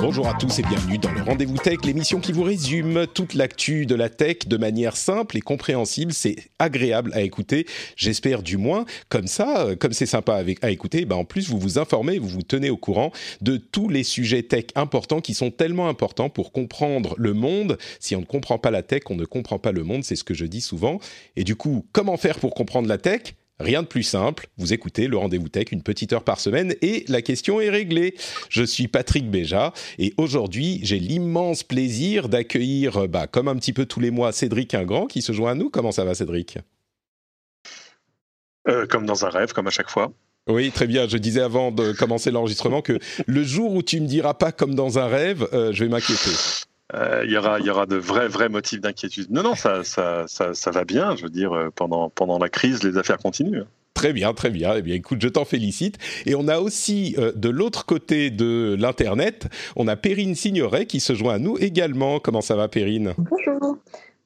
Bonjour à tous et bienvenue dans le Rendez-vous Tech, l'émission qui vous résume toute l'actu de la tech de manière simple et compréhensible. C'est agréable à écouter, j'espère du moins. Comme ça, euh, comme c'est sympa à écouter, ben en plus vous vous informez, vous vous tenez au courant de tous les sujets tech importants qui sont tellement importants pour comprendre le monde. Si on ne comprend pas la tech, on ne comprend pas le monde, c'est ce que je dis souvent. Et du coup, comment faire pour comprendre la tech? Rien de plus simple, vous écoutez le rendez-vous tech une petite heure par semaine et la question est réglée. Je suis Patrick Béja et aujourd'hui j'ai l'immense plaisir d'accueillir, bah, comme un petit peu tous les mois, Cédric Ingrand qui se joint à nous. Comment ça va Cédric? Euh, Comme dans un rêve, comme à chaque fois. Oui, très bien. Je disais avant de commencer l'enregistrement que le jour où tu me diras pas comme dans un rêve, euh, je vais m'inquiéter. Euh, il y aura, il y aura de vrais, vrais motifs d'inquiétude. Non, non, ça, ça, ça, ça, va bien. Je veux dire, euh, pendant, pendant la crise, les affaires continuent. Très bien, très bien. Eh bien, écoute, je t'en félicite. Et on a aussi, euh, de l'autre côté de l'Internet, on a Perrine Signoret qui se joint à nous également. Comment ça va, Perrine? Bonjour.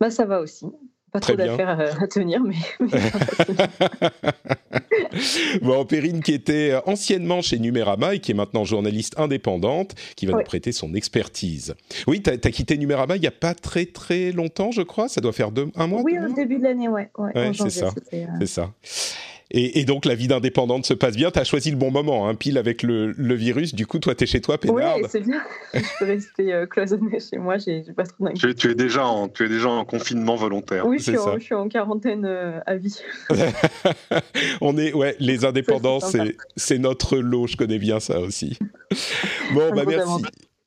Bah, ça va aussi. Pas trop d'affaires à, tenir, mais. bon, Perrine, qui était anciennement chez Numérama et qui est maintenant journaliste indépendante, qui va nous prêter son expertise. Oui, tu as, quitté Numérama il n'y a pas très très longtemps, je crois. Ça doit faire deux, un mois Oui, au début de l'année, ouais. ouais c'est ça. Euh, c'est ça. Et, donc la vie d'indépendante se passe bien. Tu as choisi le bon moment, hein, pile avec le, virus. Du coup, toi, tu es chez toi, Pénard. Oui, c'est bien. je peux rester euh, cloisonné chez moi. J'ai pas trop tu, tu, es déjà en, tu es déjà en confinement volontaire. Oui, je suis, en, je suis, en, quarantaine euh, à vie. On est, ouais, les indépendants, c'est notre lot. Je connais bien ça aussi. Bon, bah merci.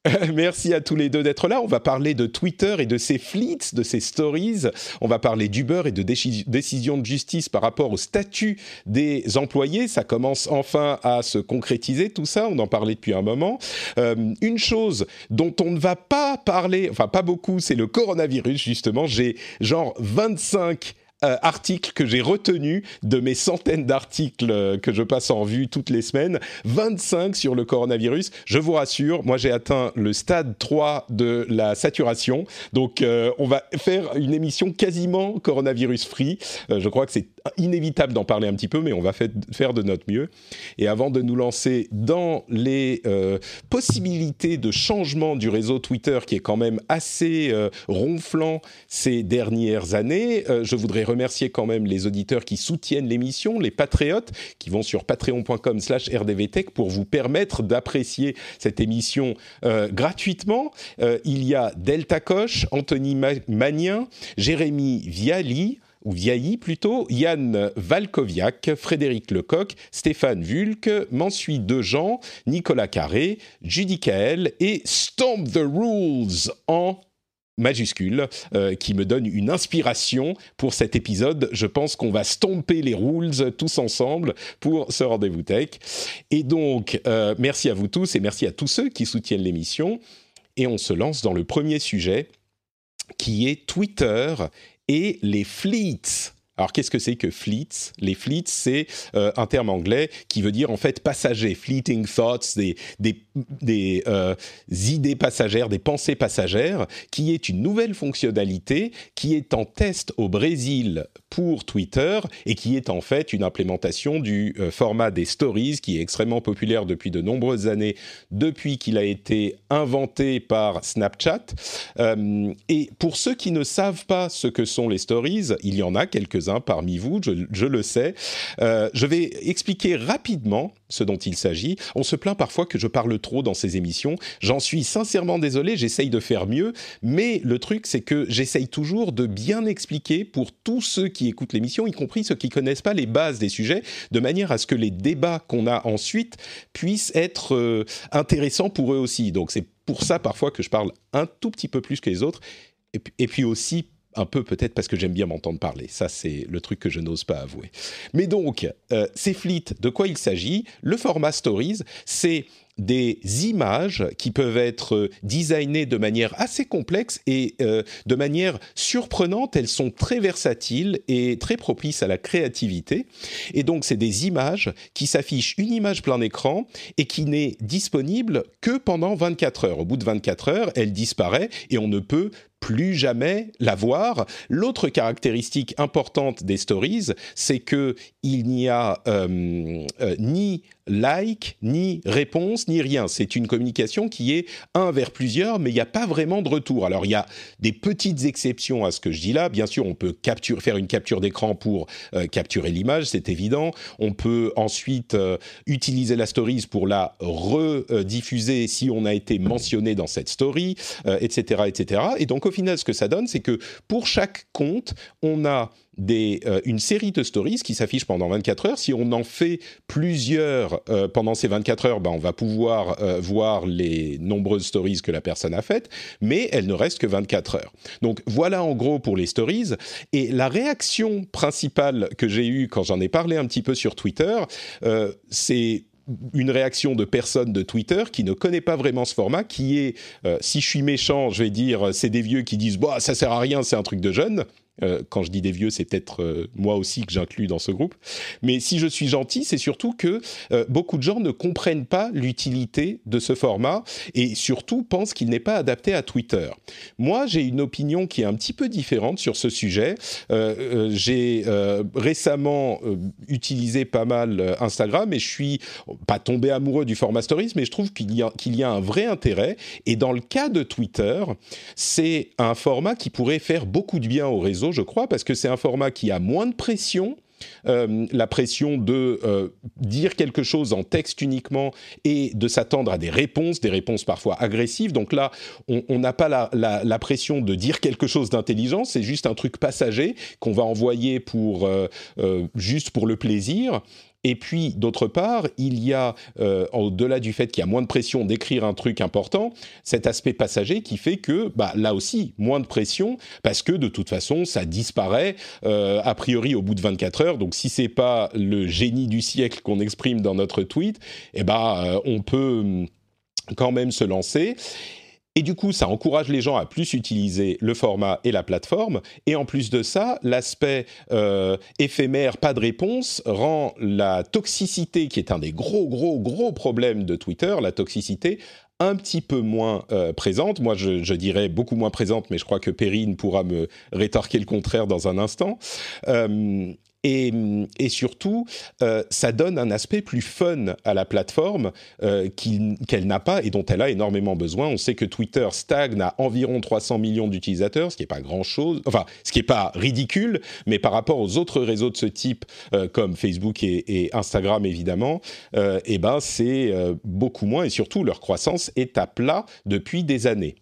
Merci à tous les deux d'être là. On va parler de Twitter et de ses fleets, de ses stories. On va parler d'Uber et de décisions de justice par rapport au statut des employés. Ça commence enfin à se concrétiser, tout ça. On en parlait depuis un moment. Euh, une chose dont on ne va pas parler, enfin pas beaucoup, c'est le coronavirus, justement. J'ai genre 25 euh, articles que j'ai retenus de mes centaines d'articles euh, que je passe en vue toutes les semaines. 25 sur le coronavirus. Je vous rassure, moi j'ai atteint le stade 3 de la saturation. Donc euh, on va faire une émission quasiment coronavirus free. je crois que c'est inévitable d'en parler un petit peu, mais on va faire de notre mieux. Et avant de nous lancer dans les possibilités de changement du réseau Twitter, qui est quand même assez ronflant ces dernières années, je voudrais remercier quand même les auditeurs qui soutiennent l'émission, les patriotes, qui vont sur patreon.com slash rdvtech pour vous permettre d'apprécier cette émission euh, gratuitement. Euh, il y a Delta Coche, Anthony Magnien, Jérémy Viali, ou Viailly plutôt, Yann Valkoviak, Frédéric Lecoq, Stéphane Vulck, Mansuy Dejean, Nicolas Carré, Judy Kael et Stomp the Rules en majuscule euh, qui me donne une inspiration pour cet épisode. Je pense qu'on va stomper les rules tous ensemble pour ce rendez-vous tech. Et donc, euh, merci à vous tous et merci à tous ceux qui soutiennent l'émission. Et on se lance dans le premier sujet qui est Twitter et les fleets. Alors qu'est-ce que c'est que fleets Les fleets, c'est euh, un terme anglais qui veut dire en fait passager, fleeting thoughts, des, des, des euh, idées passagères, des pensées passagères, qui est une nouvelle fonctionnalité qui est en test au Brésil pour Twitter et qui est en fait une implémentation du euh, format des stories qui est extrêmement populaire depuis de nombreuses années, depuis qu'il a été inventé par Snapchat. et pour ceux qui ne savent pas ce que sont les stories, il y en a quelques quelques-uns parmi vous, je, le sais. Euh, je vais expliquer rapidement ce dont il s'agit. On se plaint parfois que je parle trop dans ces émissions. J'en suis sincèrement désolé, j'essaye de faire mieux, mais le truc c'est que j'essaye toujours de bien expliquer pour tous ceux qui écoutent l'émission, y compris ceux qui connaissent pas les bases des sujets, de manière à ce que les débats qu'on a ensuite puissent être euh, intéressants pour eux aussi. Donc c'est pour ça parfois que je parle un tout petit peu plus que les autres, et, puis aussi un peu peut-être parce que j'aime bien m'entendre parler. Ça, c'est le truc que je n'ose pas avouer. Mais donc, euh, c'est Fleet, de quoi il s'agit? Le format Stories, c'est des images qui peuvent être euh, designées de manière assez complexe et euh, de manière surprenante. Elles sont très versatiles et très propices à la créativité. Et donc, c'est des images qui s'affichent une image plein écran et qui n'est disponible que pendant 24 heures. Au bout de 24 heures, elle disparaît et on ne peut plus jamais la voir. L'autre caractéristique importante des stories, c'est que il n'y a euh, ni like, ni réponse, ni rien. C'est une communication qui est un vers plusieurs, mais il n'y a pas vraiment de retour. Alors il y a des petites exceptions à ce que je dis là. Bien sûr, on peut faire une capture d'écran pour euh, capturer l'image, c'est évident. On peut ensuite euh, utiliser la stories pour la rediffuser si on a été mentionné dans cette story, etc., etc. Et donc au final, ce que ça donne, c'est que pour chaque compte, on a des, euh, une série de stories qui s'affichent pendant 24 heures. Si on en fait plusieurs euh, pendant ces 24 heures, ben, on va pouvoir euh, voir les nombreuses stories que la personne a faites, mais elle ne reste que 24 heures. Donc voilà en gros pour les stories. Et la réaction principale que j'ai eue quand j'en ai parlé un petit peu sur Twitter, c'est une réaction de personnes de Twitter qui ne connaît pas vraiment ce format, qui est, si je suis méchant, je vais dire, c'est des vieux qui disent, bah, ça sert à rien, c'est un truc de jeune. Euh, quand je dis des vieux, c'est peut-être euh, moi aussi que j'inclus dans ce groupe. Mais si je suis gentil, c'est surtout que euh, beaucoup de gens ne comprennent pas l'utilité de ce format et surtout pensent qu'il n'est pas adapté à Twitter. Moi, j'ai une opinion qui est un petit peu différente sur ce sujet. j'ai récemment utilisé pas mal Instagram et je suis pas tombé amoureux du format Stories, mais je trouve qu'il y, y a un vrai intérêt. Et dans le cas de Twitter, c'est un format qui pourrait faire beaucoup de bien au réseau je crois, parce que c'est un format qui a moins de pression. Euh, la pression de euh, dire quelque chose en texte uniquement et de s'attendre à des réponses, des réponses parfois agressives. Donc là, on n'a pas la, pression de dire quelque chose d'intelligent, c'est juste un truc passager qu'on va envoyer pour euh, juste pour le plaisir. Et puis, d'autre part, il y a, euh, au-delà du fait qu'il y a moins de pression d'écrire un truc important, cet aspect passager qui fait que, bah, là aussi, moins de pression, parce que de toute façon, ça disparaît euh, a priori au bout de 24 heures. Donc, si c'est pas le génie du siècle qu'on exprime dans notre tweet, eh ben, euh, on peut hum, quand même se lancer. Et du coup, ça encourage les gens à plus utiliser le format et la plateforme. Et en plus de ça, l'aspect euh, éphémère, pas de réponse, rend la toxicité, qui est un des gros, gros, gros problèmes de Twitter, la toxicité, un petit peu moins euh, présente. Moi, je, dirais beaucoup moins présente, mais je crois que Perrine pourra me rétorquer le contraire dans un instant. Euh, et, surtout, euh, ça donne un aspect plus fun à la plateforme euh, qu'elle n'a pas et dont elle a énormément besoin. On sait que Twitter stagne à environ 300 millions d'utilisateurs, ce qui n'est pas grand-chose, enfin, ce qui n'est pas ridicule, mais par rapport aux autres réseaux de ce type, euh, comme Facebook et, Instagram évidemment, eh ben c'est beaucoup moins et surtout leur croissance est à plat depuis des années.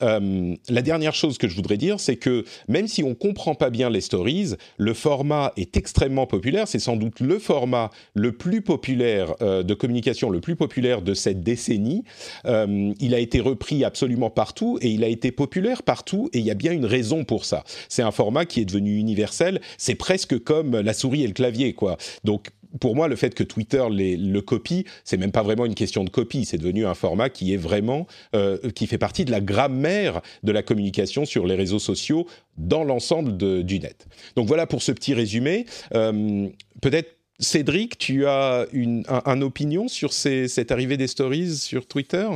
la dernière chose que je voudrais dire, c'est que même si on comprend pas bien les stories, le format est extrêmement populaire. C'est sans doute le format le plus populaire euh, de communication, le plus populaire de cette décennie. Euh, il a été repris absolument partout et il a été populaire partout et il y a bien une raison pour ça. C'est un format qui est devenu universel. C'est presque comme la souris et le clavier, quoi. Donc pour moi, le fait que Twitter le copie, c'est même pas vraiment une question de copie. C'est devenu un format qui est vraiment, euh, qui fait partie de la grammaire de la communication sur les réseaux sociaux dans l'ensemble du net. Donc voilà pour ce petit résumé. Euh, peut-être Cédric, tu as une un, opinion sur cette arrivée des stories sur Twitter?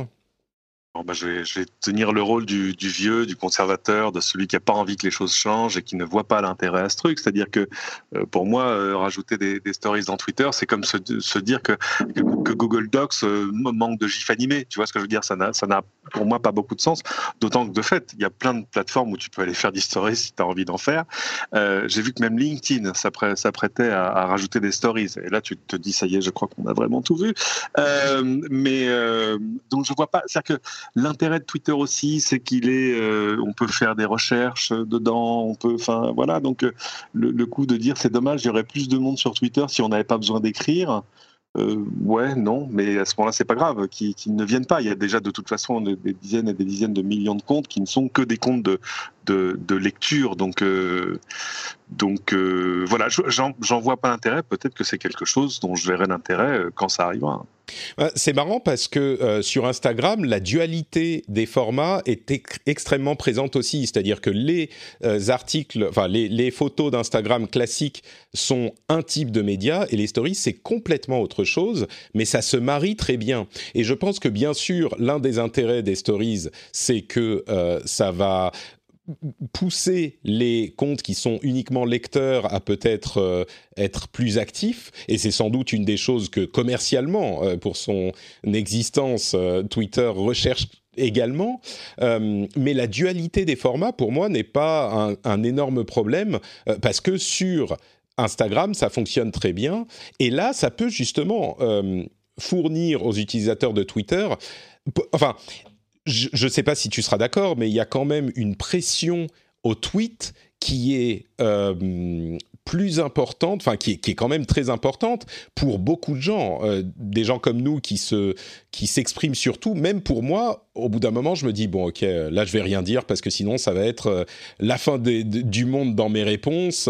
Bah, je, vais, tenir le rôle du, vieux, du conservateur, de celui qui n'a pas envie que les choses changent et qui ne voit pas l'intérêt à ce truc. C'est-à-dire que euh, pour moi, euh, rajouter des, stories dans Twitter, c'est comme se, dire que, Google Docs euh, manque de gif animé. Tu vois ce que je veux dire? Ça n'a, pour moi pas beaucoup de sens. D'autant que de fait, il y a plein de plateformes où tu peux aller faire des stories si tu as envie d'en faire. J'ai vu que même LinkedIn s'apprêtait à, à rajouter des stories. Et là, tu te dis, ça y est, je crois qu'on a vraiment tout vu. mais donc je vois pas. C'est-à-dire que L'intérêt de Twitter aussi, c'est qu'il est, euh, on peut faire des recherches dedans, on peut, enfin voilà. Donc euh, le, coup de dire c'est dommage, il y aurait plus de monde sur Twitter si on n'avait pas besoin d'écrire. Euh, ouais, non, mais à ce moment-là, c'est pas grave qu'ils ne viennent pas. Il y a déjà de toute façon des, dizaines et des dizaines de millions de comptes qui ne sont que des comptes de, de, lecture. Donc, donc voilà, j'en vois pas l'intérêt. Peut-être que c'est quelque chose dont je verrai l'intérêt quand ça arrivera. C'est marrant parce que euh, sur Instagram, la dualité des formats est extrêmement présente aussi. C'est-à-dire que les euh, articles, enfin les, les photos d'Instagram classiques sont un type de média et les stories, c'est complètement autre chose, mais ça se marie très bien. Et je pense que bien sûr, l'un des intérêts des stories, c'est que euh, ça va pousser les comptes qui sont uniquement lecteurs à peut-être euh, être plus actifs. Et c'est sans doute une des choses que commercialement euh, pour son existence euh, Twitter recherche également. Mais la dualité des formats pour moi n'est pas un, un, énorme problème parce que sur Instagram ça fonctionne très bien. Et là ça peut justement fournir aux utilisateurs de Twitter enfin je ne sais pas si tu seras d'accord, mais il y a quand même une pression au tweet qui est euh, plus importante, enfin qui, qui, est quand même très importante pour beaucoup de gens, euh, des gens comme nous qui se qui s'expriment surtout. Même pour moi, au bout d'un moment, je me dis bon, ok, là je vais rien dire parce que sinon ça va être euh, la fin du monde dans mes réponses.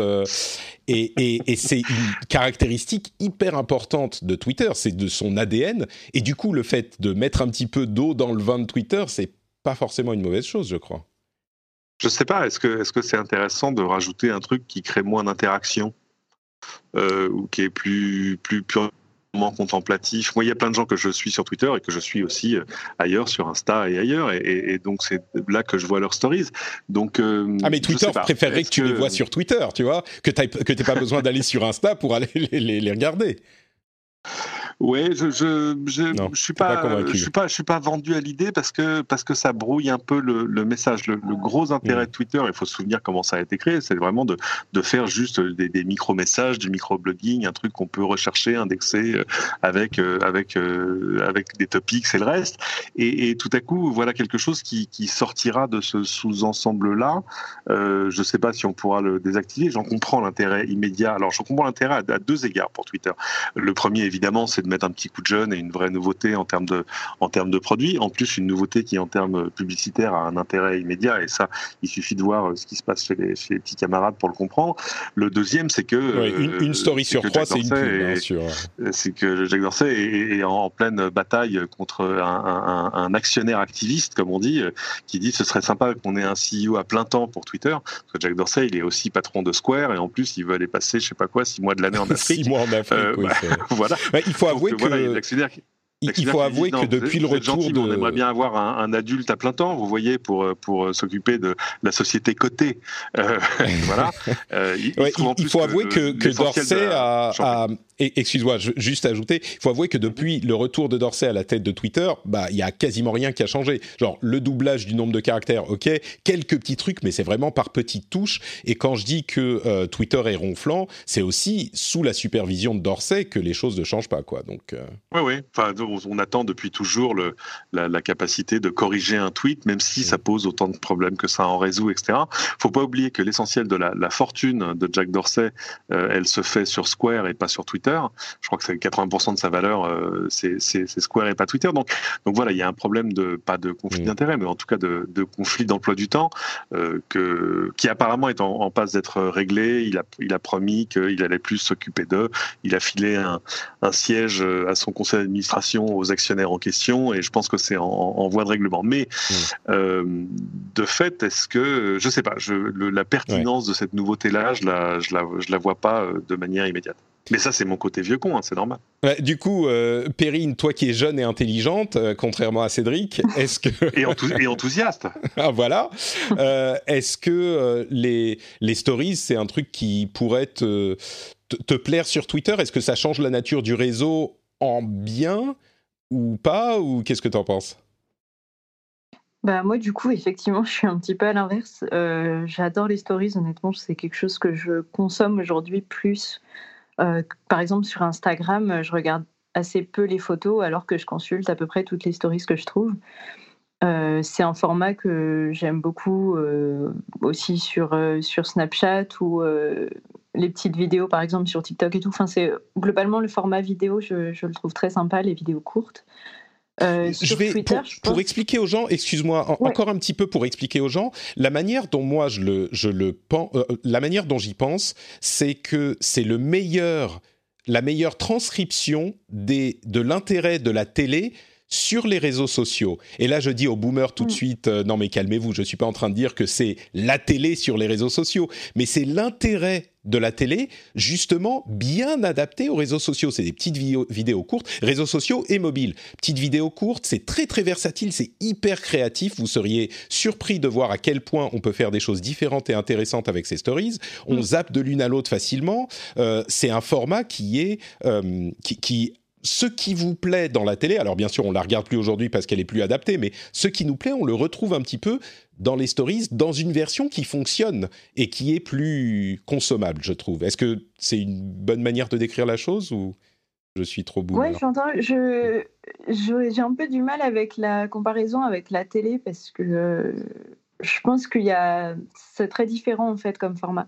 et, et, et c'est une caractéristique hyper importante de Twitter, c'est de son ADN. Et du coup, le fait de mettre un petit peu d'eau dans le vin de Twitter, c'est pas forcément une mauvaise chose, je crois. Je sais pas, est-ce que est-ce que c'est intéressant de rajouter un truc qui crée moins d'interaction euh, ou qui est plus plus purement contemplatif? Moi, il y a plein de gens que je suis sur Twitter et que je suis aussi euh, ailleurs sur Insta et ailleurs, et, donc c'est là que je vois leurs stories. Donc euh, ah mais Twitter préférerait que tu les vois sur Twitter, tu vois, que tu que t'aies pas besoin d'aller sur Insta pour aller les, les regarder. Ouais, je je je, je suis pas, je suis pas je suis pas vendu à l'idée parce que parce que ça brouille un peu le, le message. Le, gros intérêt de Twitter, il faut se souvenir comment ça a été créé, c'est vraiment de de faire juste des, des micro messages, du micro blogging, un truc qu'on peut rechercher, indexer euh, avec euh, avec euh, avec des topics et le reste. Et, et, tout à coup, voilà quelque chose qui qui sortira de ce sous-ensemble là. Euh, je sais pas si on pourra le désactiver. J'en comprends l'intérêt immédiat. Alors, je comprends l'intérêt à, à deux égards pour Twitter. Le premier, évidemment, c'est mettre un petit coup de jeune et une vraie nouveauté en termes de, en termes de produits. En plus, une nouveauté qui, en termes publicitaires, a un intérêt immédiat. Et ça, il suffit de voir euh, ce qui se passe chez les, chez les petits camarades pour le comprendre. Le deuxième, c'est que. une, euh, story sur trois, c'est une pub, bien sûr. C'est que Jacques Dorsey est, en pleine bataille contre un, un, actionnaire activiste, comme on dit, euh, qui dit ce serait sympa qu'on ait un CEO à plein temps pour Twitter. Parce que Jack Dorsey, il est aussi patron de Square et en plus, il veut aller passer, je sais pas quoi, six mois de l'année en Afrique. six mois en Afrique, oui, bah, voilà. il faut avouer que il faut avouer que depuis le retour de... On aimerait bien avoir un, adulte à plein temps, vous voyez, pour, pour s'occuper de la société cotée. Euh, voilà. Euh, il, faut avouer que, que a, excuse-moi, juste ajouter, il faut avouer que depuis le retour de Dorsey à la tête de Twitter, bah il y a quasiment rien qui a changé. Genre le doublage du nombre de caractères, ok, quelques petits trucs, mais c'est vraiment par petites touches. Et quand je dis que euh, Twitter est ronflant, c'est aussi sous la supervision de Dorsey que les choses ne changent pas, quoi. Donc. Oui, oui. Enfin, on attend depuis toujours la, capacité de corriger un tweet, même si ça pose autant de problèmes que ça en résout, etc. Faut pas oublier que l'essentiel de la, fortune de Jack Dorsey, euh, elle se fait sur Square et pas sur Twitter. Je crois que c'est 80% de sa valeur, euh, c'est Square et pas Twitter. Donc, donc voilà, il y a un problème de pas de conflit d'intérêt, mais en tout cas de, conflit d'emploi du temps euh, que, qui apparemment est en, passe d'être réglé. Il a, il a promis qu'il allait plus s'occuper d'eux. Il a filé un, un siège à son conseil d'administration aux actionnaires en question, et je pense que c'est en, voie de règlement. Mais mm. euh, de fait, est-ce que, je sais pas, je, la pertinence de cette nouveauté-là, je la, je la, je la vois pas euh, de manière immédiate. Mais ça, c'est mon côté vieux con, hein, c'est normal. du coup, euh, Perrine, toi qui es jeune et intelligente, euh, contrairement à Cédric, est-ce que... et, enthousiaste. ah, voilà. est-ce que les, les stories, c'est un truc qui pourrait te, te, plaire sur Twitter? Est-ce que ça change la nature du réseau en bien ou pas? Ou qu'est-ce que tu en penses? Bah moi du coup effectivement je suis un petit peu à l'inverse. J'adore les stories honnêtement c'est quelque chose que je consomme aujourd'hui plus euh, par exemple, sur Instagram, je regarde assez peu les photos alors que je consulte à peu près toutes les stories que je trouve. Euh, c'est un format que j'aime beaucoup euh, aussi sur, Snapchat ou les petites vidéos par exemple sur TikTok et tout. Enfin, c'est globalement le format vidéo, je, le trouve très sympa, les vidéos courtes. Euh, je vais pour, expliquer aux gens, excuse-moi, encore un petit peu pour expliquer aux gens, la manière dont moi je le, je le pense, euh, la manière dont j'y pense, c'est que c'est le meilleur, la meilleure transcription des, de l'intérêt de la télé sur les réseaux sociaux. Et là, je dis aux boomers tout de mm. suite, euh, non mais calmez-vous, je ne suis pas en train de dire que c'est la télé sur les réseaux sociaux, mais c'est l'intérêt de la télé, justement bien adapté aux réseaux sociaux. C'est des petites vidéos, courtes, réseaux sociaux et mobiles. Petites vidéos courtes, c'est très très versatile, c'est hyper créatif. Vous seriez surpris de voir à quel point on peut faire des choses différentes et intéressantes avec ces stories. On mm. zappe de l'une à l'autre facilement. Euh, c'est un format qui est euh, qui, qui ce qui vous plaît dans la télé, alors bien sûr on la regarde plus aujourd'hui parce qu'elle est plus adaptée, mais ce qui nous plaît, on le retrouve un petit peu dans les stories, dans une version qui fonctionne et qui est plus consommable, je trouve. Est-ce que c'est une bonne manière de décrire la chose ou je suis trop bout Oui, j'entends. Je, j'ai un peu du mal avec la comparaison avec la télé parce que euh, je pense qu'il y a, c'est très différent en fait comme format.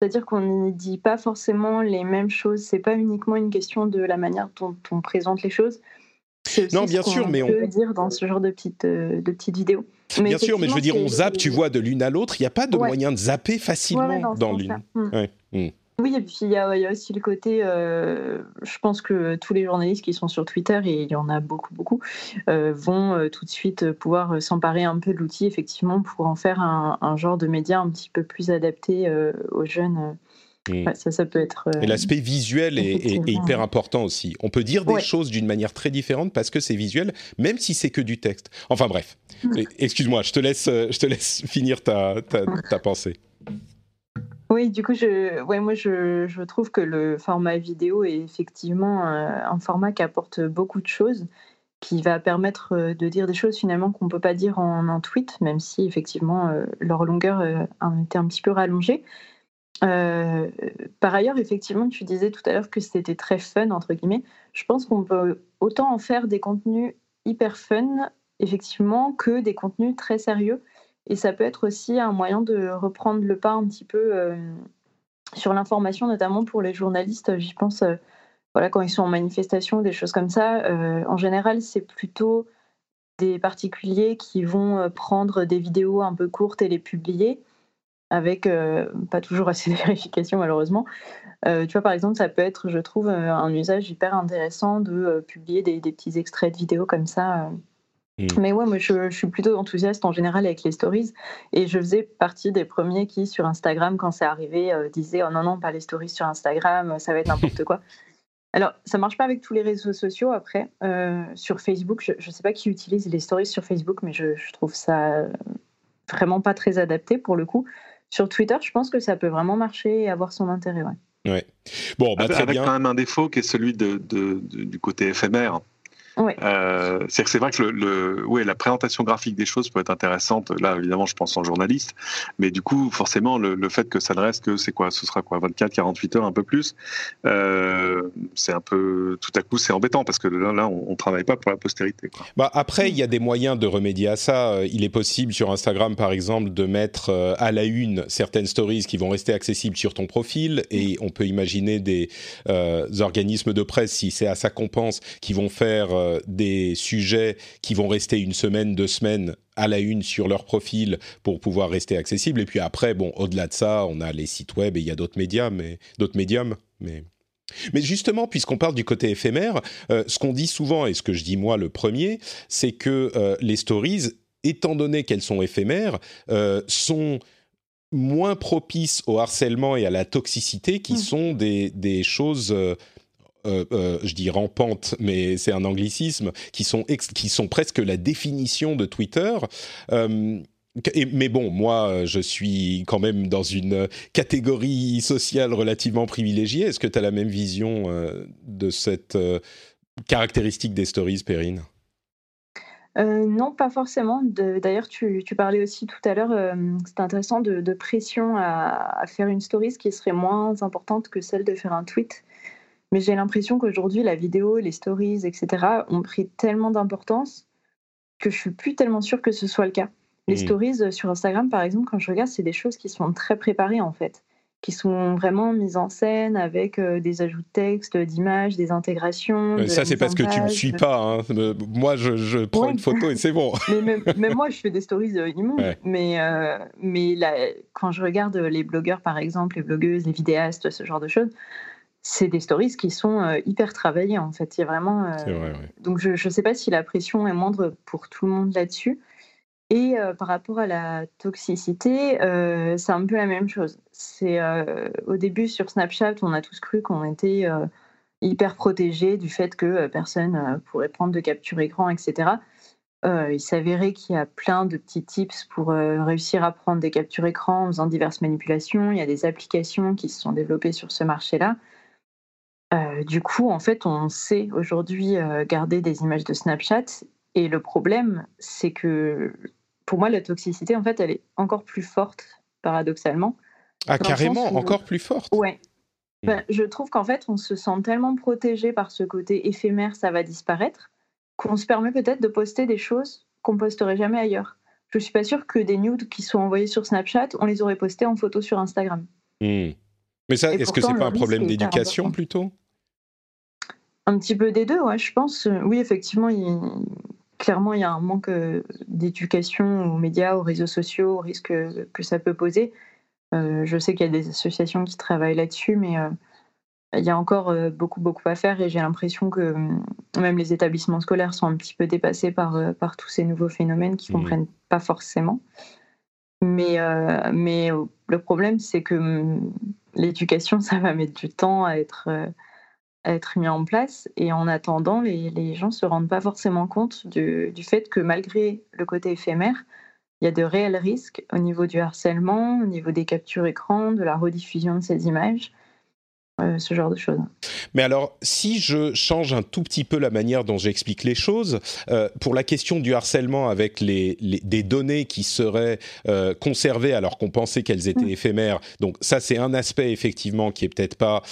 C'est-à-dire qu'on n'y dit pas forcément les mêmes choses. C'est pas uniquement une question de la manière dont on présente les choses. non, bien sûr, mais on peut dire dans ce genre de petites euh, de petites vidéos. bien sûr, mais je veux dire, on zappe, tu vois, de l'une à l'autre. Il n'y a pas de moyen de zapper facilement dans l'une. Oui, et puis il y, a aussi le côté, euh, je pense que tous les journalistes qui sont sur Twitter, et il y en a beaucoup, beaucoup, euh, vont euh, tout de suite pouvoir s'emparer un peu de l'outil, effectivement, pour en faire un, genre de média un petit peu plus adapté aux jeunes. Mm. ça, ça peut être. et l'aspect visuel est, hyper important aussi. On peut dire des choses d'une manière très différente parce que c'est visuel, même si c'est que du texte. Enfin bref, excuse-moi, je te laisse, je te laisse finir ta, ta, ta pensée. Oui, du coup, je, ouais, moi, je, je, trouve que le format vidéo est effectivement euh, un, format qui apporte beaucoup de choses, qui va permettre euh, de dire des choses finalement qu'on ne peut pas dire en un tweet, même si effectivement euh, leur longueur a été un petit peu rallongée. par ailleurs, effectivement, tu disais tout à l'heure que c'était très fun, entre guillemets. Je pense qu'on peut autant en faire des contenus hyper fun, effectivement, que des contenus très sérieux. Et ça peut être aussi un moyen de reprendre le pas un petit peu euh, sur l'information, notamment pour les journalistes. J'y pense, euh, voilà, quand ils sont en manifestation, des choses comme ça. Euh, en général, c'est plutôt des particuliers qui vont prendre des vidéos un peu courtes et les publier avec pas toujours assez de vérification malheureusement. tu vois, par exemple, ça peut être, je trouve, un usage hyper intéressant de publier des, des, petits extraits de vidéos comme ça Mais ouais, moi je, suis plutôt enthousiaste en général avec les stories et je faisais partie des premiers qui sur Instagram quand c'est arrivé euh, disaient oh non non pas les stories sur Instagram ça va être n'importe quoi. Alors ça marche pas avec tous les réseaux sociaux après euh, sur Facebook je, ne sais pas qui utilise les stories sur Facebook mais je, trouve ça vraiment pas très adapté pour le coup. Sur Twitter je pense que ça peut vraiment marcher et avoir son intérêt ouais. Ouais. Bon, bah, très avec, quand même un défaut qui est celui de, du côté éphémère. Euh, c'est c'est vrai que le, ouais, la présentation graphique des choses peut être intéressante. Là, évidemment, je pense en journaliste, mais du coup, forcément, le, fait que ça ne reste que c'est quoi, ce sera quoi, 24, 48 heures, un peu plus. Euh, c'est un peu, tout à coup, c'est embêtant parce que là, là on, ne travaille pas pour la postérité. Quoi. Bah après, il y a des moyens de remédier à ça. Il est possible sur Instagram, par exemple, de mettre euh, à la une certaines stories qui vont rester accessibles sur ton profil, et on peut imaginer des organismes de presse, si c'est à ça qu'on pense, qui vont faire euh, des sujets qui vont rester une semaine, deux semaines à la une sur leur profil pour pouvoir rester accessibles. Et puis après, bon, au-delà de ça, on a les sites web et il y a d'autres médias, mais d'autres médiums, mais. Mais justement, puisqu'on parle du côté éphémère, euh, ce qu'on dit souvent, et ce que je dis moi le premier, c'est que euh, les stories, étant donné qu'elles sont éphémères, sont moins propices au harcèlement et à la toxicité, qui mm. sont des, des choses euh, euh, je dis rampante, mais c'est un anglicisme, qui sont, qui sont presque la définition de Twitter. Euh, mais bon, moi, je suis quand même dans une catégorie sociale relativement privilégiée. Est-ce que tu as la même vision de cette caractéristique des stories, Perrine? Non, pas forcément. D'ailleurs, tu, parlais aussi tout à l'heure, c'est intéressant, de, pression à, à, faire une story qui serait moins importante que celle de faire un tweet. Mais j'ai l'impression qu'aujourd'hui, la vidéo, les stories, etc., ont pris tellement d'importance que je suis plus tellement sûre que ce soit le cas. Les mmh. stories euh, sur Instagram, par exemple, quand je regarde, c'est des choses qui sont très préparées en fait, qui sont vraiment mises en scène avec euh, des ajouts de texte, d'images, des intégrations. ça, c'est parce que tu me suis pas. Hein. Moi, je, prends une photo et c'est bon. mais même, moi, je fais des stories euh, immondes. Mais, mais quand je regarde les blogueurs, par exemple, les blogueuses, les vidéastes, ce genre de choses, c'est des stories qui sont euh, hyper travaillées en fait. Il y a vraiment. Euh, donc je ne sais pas si la pression est moindre pour tout le monde là-dessus. Et euh, par rapport à la toxicité, c'est un peu la même chose. C'est au début sur Snapchat, on a tous cru qu'on était hyper protégés du fait que personne pourrait prendre de capture écran, etc. il s'avérait qu'il y a plein de petits tips pour réussir à prendre des captures écran en faisant diverses manipulations. Il y a des applications qui se sont développées sur ce marché-là. Euh, du coup, en fait, on sait aujourd'hui euh, garder des images de Snapchat. Et le problème, c'est que pour moi, la toxicité, en fait, elle est encore plus forte, paradoxalement. Ah, carrément, encore plus forte Ouais. Hmm. Ben, je trouve qu'en fait, on se sent tellement protégé par ce côté éphémère, ça va disparaître, qu'on se permet peut-être de poster des choses qu'on posterait jamais ailleurs. Je suis pas sûre que des nudes qui sont envoyés sur Snapchat, on les aurait postés en photo sur Instagram. Hmm. Mais ça, est-ce que c'est pas un problème d'éducation plutôt? Un petit peu des deux, ouais, je pense. Oui, effectivement, clairement, il y a un manque euh, d'éducation aux médias, aux réseaux sociaux, au risque que ça peut poser. Euh, je sais qu'il y a des associations qui travaillent là-dessus, mais euh, il y a encore beaucoup, beaucoup à faire et j'ai l'impression que même les établissements scolaires sont un petit peu dépassés par, par tous ces nouveaux phénomènes qu'ils ne mmh. comprennent pas forcément. Mais, mais le problème, c'est que l'éducation, ça va mettre du temps à être être mis en place. Et en attendant, les, les gens ne se rendent pas forcément compte du, du, fait que malgré le côté éphémère, il y a de réels risques au niveau du harcèlement, au niveau des captures écran, de la rediffusion de ces images. Euh, ce genre de choses. Mais alors, si je change un tout petit peu la manière dont j'explique les choses, euh, pour la question du harcèlement avec les, les des données qui seraient euh, conservées alors qu'on pensait qu'elles étaient mmh. éphémères, donc ça c'est un aspect effectivement qui est peut-être pas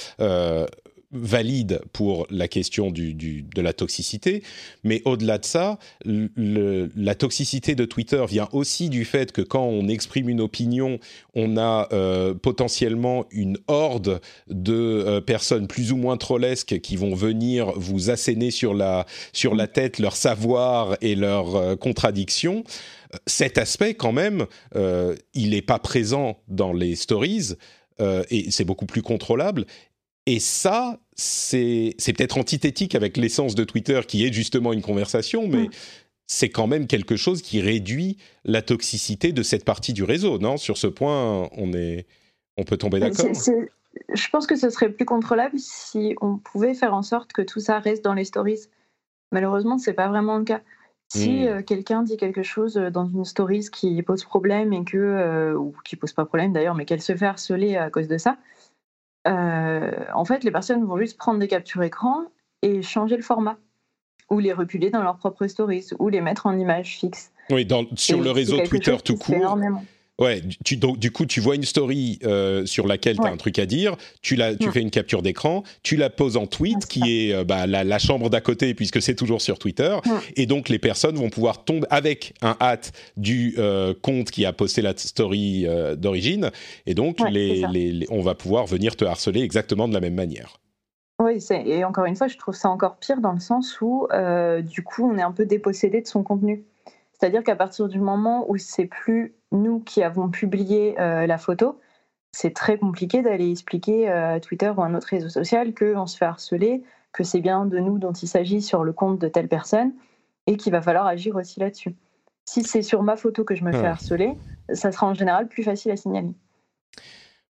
valide pour la question du, de la toxicité, mais au-delà de ça, la toxicité de Twitter vient aussi du fait que quand on exprime une opinion, on a euh, potentiellement une horde de euh, personnes plus ou moins trollesques qui vont venir vous asséner sur la, sur la tête leur savoir et leurs euh, contradictions. Cet aspect, quand même, il n'est pas présent dans les stories. et c'est beaucoup plus contrôlable. Et ça, c'est peut-être antithétique avec l'essence de Twitter qui est justement une conversation, mais mm. c'est quand même quelque chose qui réduit la toxicité de cette partie du réseau, non? Sur ce point, on, est, on peut tomber d'accord Je pense que ce serait plus contrôlable si on pouvait faire en sorte que tout ça reste dans les stories. Malheureusement, ce n'est pas vraiment le cas. Si mm. euh, quelqu'un dit quelque chose euh, dans une stories qui pose problème et que, euh, ou qui pose pas problème d'ailleurs, mais qu'elle se fait harceler à cause de ça, euh, en fait, les personnes vont juste prendre des captures écran et changer le format, ou les reculer dans leurs propres stories, ou les mettre en image fixe. Oui, sur le réseau Twitter tout court. Ouais, tu, donc, du coup, tu vois une story euh, sur laquelle tu as un truc à dire, tu, la, tu fais une capture d'écran, tu la poses en tweet, qui est euh, bah, la, chambre d'à côté, puisque c'est toujours sur Twitter, et donc les personnes vont pouvoir tomber avec un hâte du euh, compte qui a posté la story d'origine, et donc les, les, on va pouvoir venir te harceler exactement de la même manière. Oui, et encore une fois, je trouve ça encore pire dans le sens où, du coup, on est un peu dépossédé de son contenu. C'est-à-dire qu'à partir du moment où c'est plus nous qui avons publié euh, la photo, c'est très compliqué d'aller expliquer euh, à Twitter ou à un autre réseau social qu'on se fait harceler, que c'est bien de nous dont il s'agit sur le compte de telle personne et qu'il va falloir agir aussi là-dessus. Si c'est sur ma photo que je me fais harceler, ça sera en général plus facile à signaler.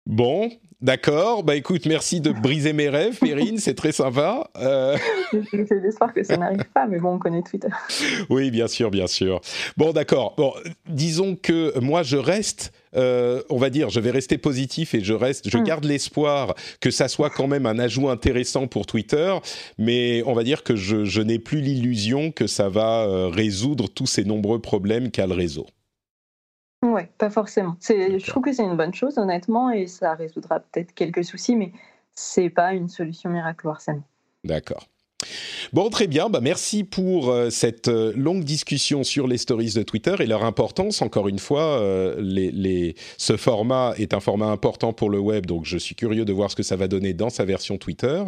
Bon, d'accord. Bah écoute, merci de briser mes rêves, Perrine, c'est très sympa. Euh... J'ai l'espoir que ça n'arrive pas, mais bon, on connaît Twitter. Oui, bien sûr, bien sûr. Bon, d'accord. Bon, disons que moi, je reste. Euh, on va dire, je vais rester positif et je reste, je hmm. garde l'espoir que ça soit quand même un ajout intéressant pour Twitter, mais on va dire que je, je n'ai plus l'illusion que ça va euh, résoudre tous ces nombreux problèmes qu'a le réseau. Ouais, pas forcément. C'est, je trouve que c'est une bonne chose, honnêtement, et ça résoudra peut-être quelques soucis, mais c'est pas une solution miracle, Arsène. D'accord. Bon, très bien. Bah, merci pour euh, cette euh, longue discussion sur les stories de Twitter et leur importance. Encore une fois, euh, ce format est un format important pour le web, donc je suis curieux de voir ce que ça va donner dans sa version Twitter.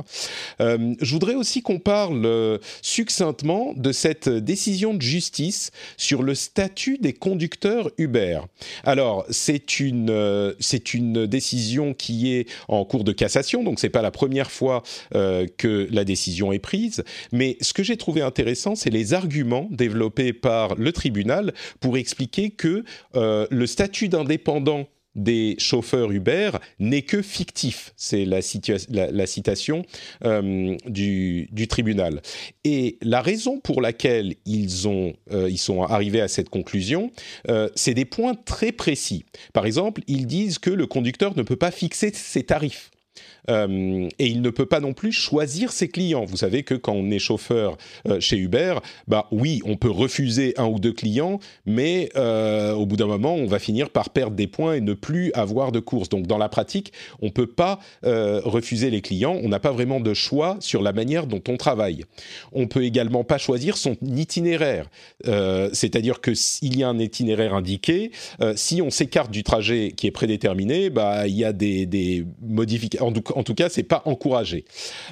je voudrais aussi qu'on parle succinctement de cette décision de justice sur le statut des conducteurs Uber. Alors, c'est une, c'est une décision qui est en cours de cassation, donc c'est pas la première fois que la décision est prise. Mais ce que j'ai trouvé intéressant, c'est les arguments développés par le tribunal pour expliquer que euh, le statut d'indépendant des chauffeurs Uber n'est que fictif. C'est la, citation euh, du, tribunal. Et la raison pour laquelle ils, euh, ils sont arrivés à cette conclusion, c'est des points très précis. Par exemple, ils disent que le conducteur ne peut pas fixer ses tarifs. Euh, et il ne peut pas non plus choisir ses clients. Vous savez que quand on est chauffeur euh, chez Uber, bah oui, on peut refuser un ou deux clients, mais euh, au bout d'un moment, on va finir par perdre des points et ne plus avoir de course. Donc dans la pratique, on peut pas refuser les clients. On n'a pas vraiment de choix sur la manière dont on travaille. On peut également pas choisir son itinéraire, c'est-à-dire que s'il y a un itinéraire indiqué, si on s'écarte du trajet qui est prédéterminé, bah il y a des, des modifications en tout c'est pas encouragé.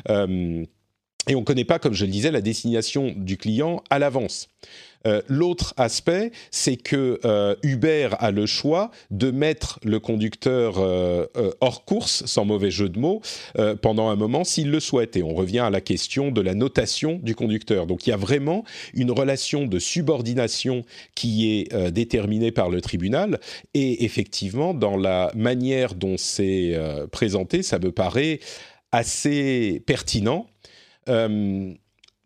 Euh, et on ne connaît pas, comme je le disais, la destination du client à l'avance. Euh, l'autre aspect, c'est que euh, Uber a le choix de mettre le conducteur hors course, sans mauvais jeu de mots, pendant un moment s'il le souhaite. Et on revient à la question de la notation du conducteur. Donc il y a vraiment une relation de subordination qui est déterminée par le tribunal. Et effectivement, dans la manière dont c'est présenté, ça me paraît assez pertinent. Euh,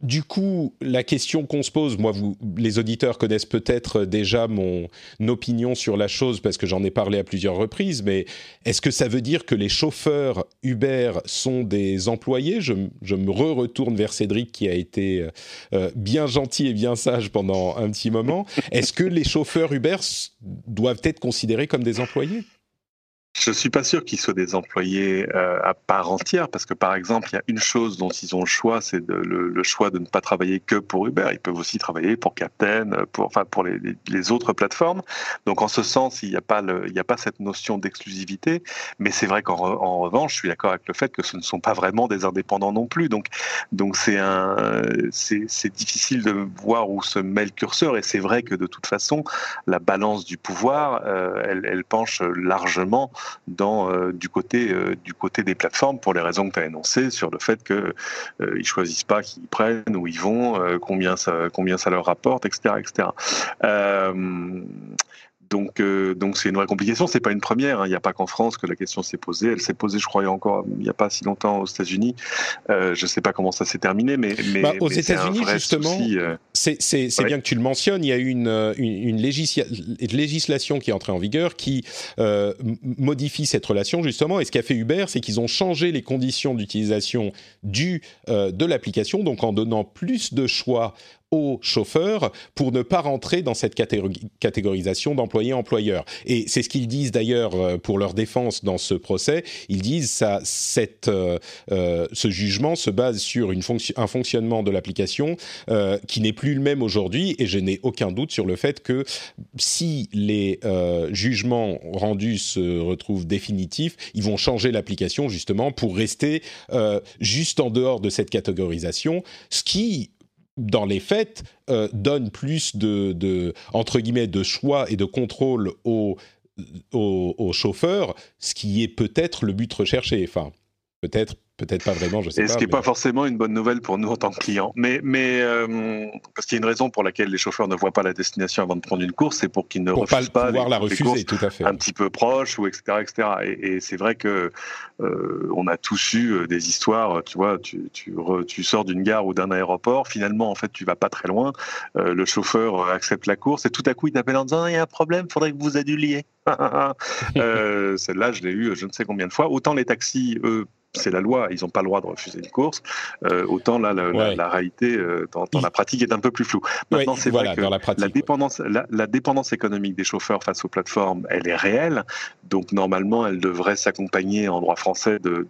du coup, la question qu'on se pose, moi, vous, les auditeurs connaissent peut-être déjà mon opinion sur la chose parce que j'en ai parlé à plusieurs reprises, mais est-ce que ça veut dire que les chauffeurs Uber sont des employés? Je, me re-retourne vers Cédric qui a été euh, bien gentil et bien sage pendant un petit moment. Est-ce que les chauffeurs Uber doivent être considérés comme des employés? Je suis pas sûr qu'ils soient des employés euh, à part entière, parce que par exemple, il y a une chose dont ils ont le choix, c'est le, le, choix de ne pas travailler que pour Uber. Ils peuvent aussi travailler pour Captain, pour enfin pour les, les autres plateformes. Donc en ce sens, il n'y a pas il n'y a pas cette notion d'exclusivité. Mais c'est vrai qu'en en revanche, je suis d'accord avec le fait que ce ne sont pas vraiment des indépendants non plus. Donc donc c'est un, c'est difficile de voir où se met le curseur. Et c'est vrai que de toute façon, la balance du pouvoir, euh, elle, elle penche largement euh, du, côté, euh, du côté des plateformes pour les raisons que tu as énoncées sur le fait qu'ils euh, ils choisissent pas qui ils prennent, où ils vont, combien, ça, combien ça leur rapporte, etc. etc. Donc, euh, donc c'est une vraie complication. C'est pas une première. Hein. Il n'y a pas qu'en France que la question s'est posée. Elle s'est posée, je crois, encore il n'y a pas si longtemps aux États-Unis. Euh, je ne sais pas comment ça s'est terminé, mais, mais bah, aux États-Unis justement, euh. c'est bien que tu le mentionnes. Il y a eu une, une, législation qui est entrée en vigueur qui modifie cette relation justement. Et ce qu'a fait Uber, c'est qu'ils ont changé les conditions d'utilisation du de l'application, donc en donnant plus de choix aux chauffeurs pour ne pas rentrer dans cette catégorisation d'employé-employeur. Et c'est ce qu'ils disent d'ailleurs euh, pour leur défense dans ce procès. Ils disent ça, cette, euh, euh, ce jugement se base sur une fonction, un fonctionnement de l'application qui n'est plus le même aujourd'hui. Et je n'ai aucun doute sur le fait que si les jugements rendus se retrouvent définitifs, ils vont changer l'application justement pour rester juste en dehors de cette catégorisation, ce qui dans les faits, euh, donne plus de, entre guillemets, de choix et de contrôle aux, chauffeurs, ce qui est peut-être le but recherché. Enfin, peut-être peut-être pas vraiment, je sais et pas. Ce qui n'est pas forcément une bonne nouvelle pour nous en tant que clients. Mais, mais euh, parce qu'il y a une raison pour laquelle les chauffeurs ne voient pas la destination avant de prendre une course, c'est pour qu'ils ne refusent pas, pouvoir la refuser, tout à fait. un petit peu proche ou etc. etc. Et, c'est vrai que euh, on a tous eu euh, des histoires. Tu vois, tu, tu, tu sors d'une gare ou d'un aéroport, finalement en fait tu vas pas très loin. le chauffeur accepte la course et tout à coup il t'appelle en disant il y a un problème, faudrait que vous aduliez. Celle-là je l'ai eu je ne sais combien de fois. Autant les taxis eux c'est la loi, ils n'ont pas le droit de refuser une course. Euh, autant là, la, réalité euh, dans, la pratique est un peu plus floue. Maintenant, c'est vrai que la, dépendance, la, dépendance économique des chauffeurs face aux plateformes, elle est réelle. Donc normalement, elle devrait s'accompagner en droit français de,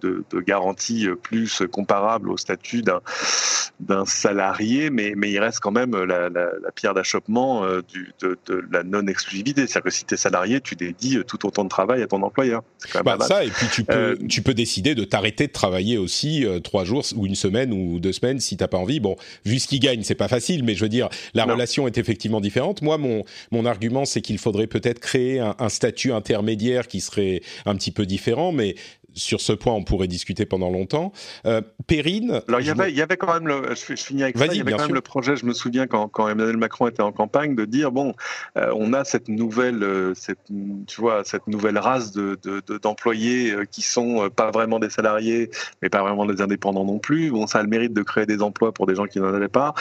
garanties plus comparables au statut d'un salarié, mais, mais il reste quand même la, pierre d'achoppement euh, de, la non-exclusivité. C'est-à-dire que si tu es salarié, tu dédies tout ton temps de travail à ton employeur. Quand même bah, ça, et puis tu peux, tu peux décider de t'arrêter de travailler aussi euh, trois jours ou une semaine ou deux semaines si t'as pas envie. Bon, vu ce qu'il gagne, c'est pas facile, mais je veux dire, la relation est effectivement différente. Moi, mon mon argument, c'est qu'il faudrait peut-être créer un, un, statut intermédiaire qui serait un petit peu différent, mais sur ce point, on pourrait discuter pendant longtemps. Euh, Perrine. Alors, il y, avait, il y avait quand même, le, je, finis avec ça, il y avait quand même le projet, je me souviens quand, quand, Emmanuel Macron était en campagne, de dire bon, euh, on a cette nouvelle, euh, cette, tu vois, cette nouvelle race de, d'employés de, qui sont pas vraiment des salariés, mais pas vraiment des indépendants non plus. Bon, ça a le mérite de créer des emplois pour des gens qui n'en avaient pas,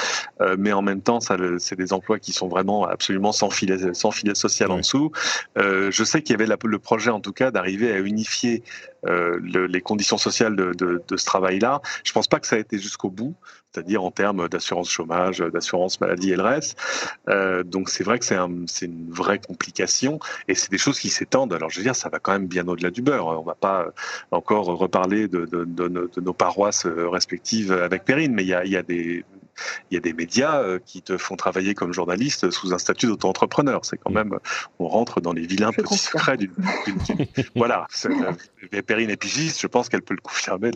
mais en même temps, c'est des emplois qui sont vraiment absolument sans filet, sans filet social en dessous. je sais qu'il y avait le projet, en tout cas, d'arriver à unifier euh, les conditions sociales de, ce travail-là. Je ne pense pas que ça a été jusqu'au bout, c'est-à-dire en termes d'assurance chômage, d'assurance maladie et le reste. Euh, donc c'est vrai que c'est une vraie complication et c'est des choses qui s'étendent. Alors je veux dire, ça va quand même bien au-delà du beurre. On ne va pas encore reparler de, nos paroisses respectives avec Perrine, mais il y a des il y a des médias euh, qui te font travailler comme journaliste sous un statut d'auto-entrepreneur. C'est quand mm. même, on rentre dans les vilains petits secrets d'une. voilà, Perrine est pigiste, je pense qu'elle peut le confirmer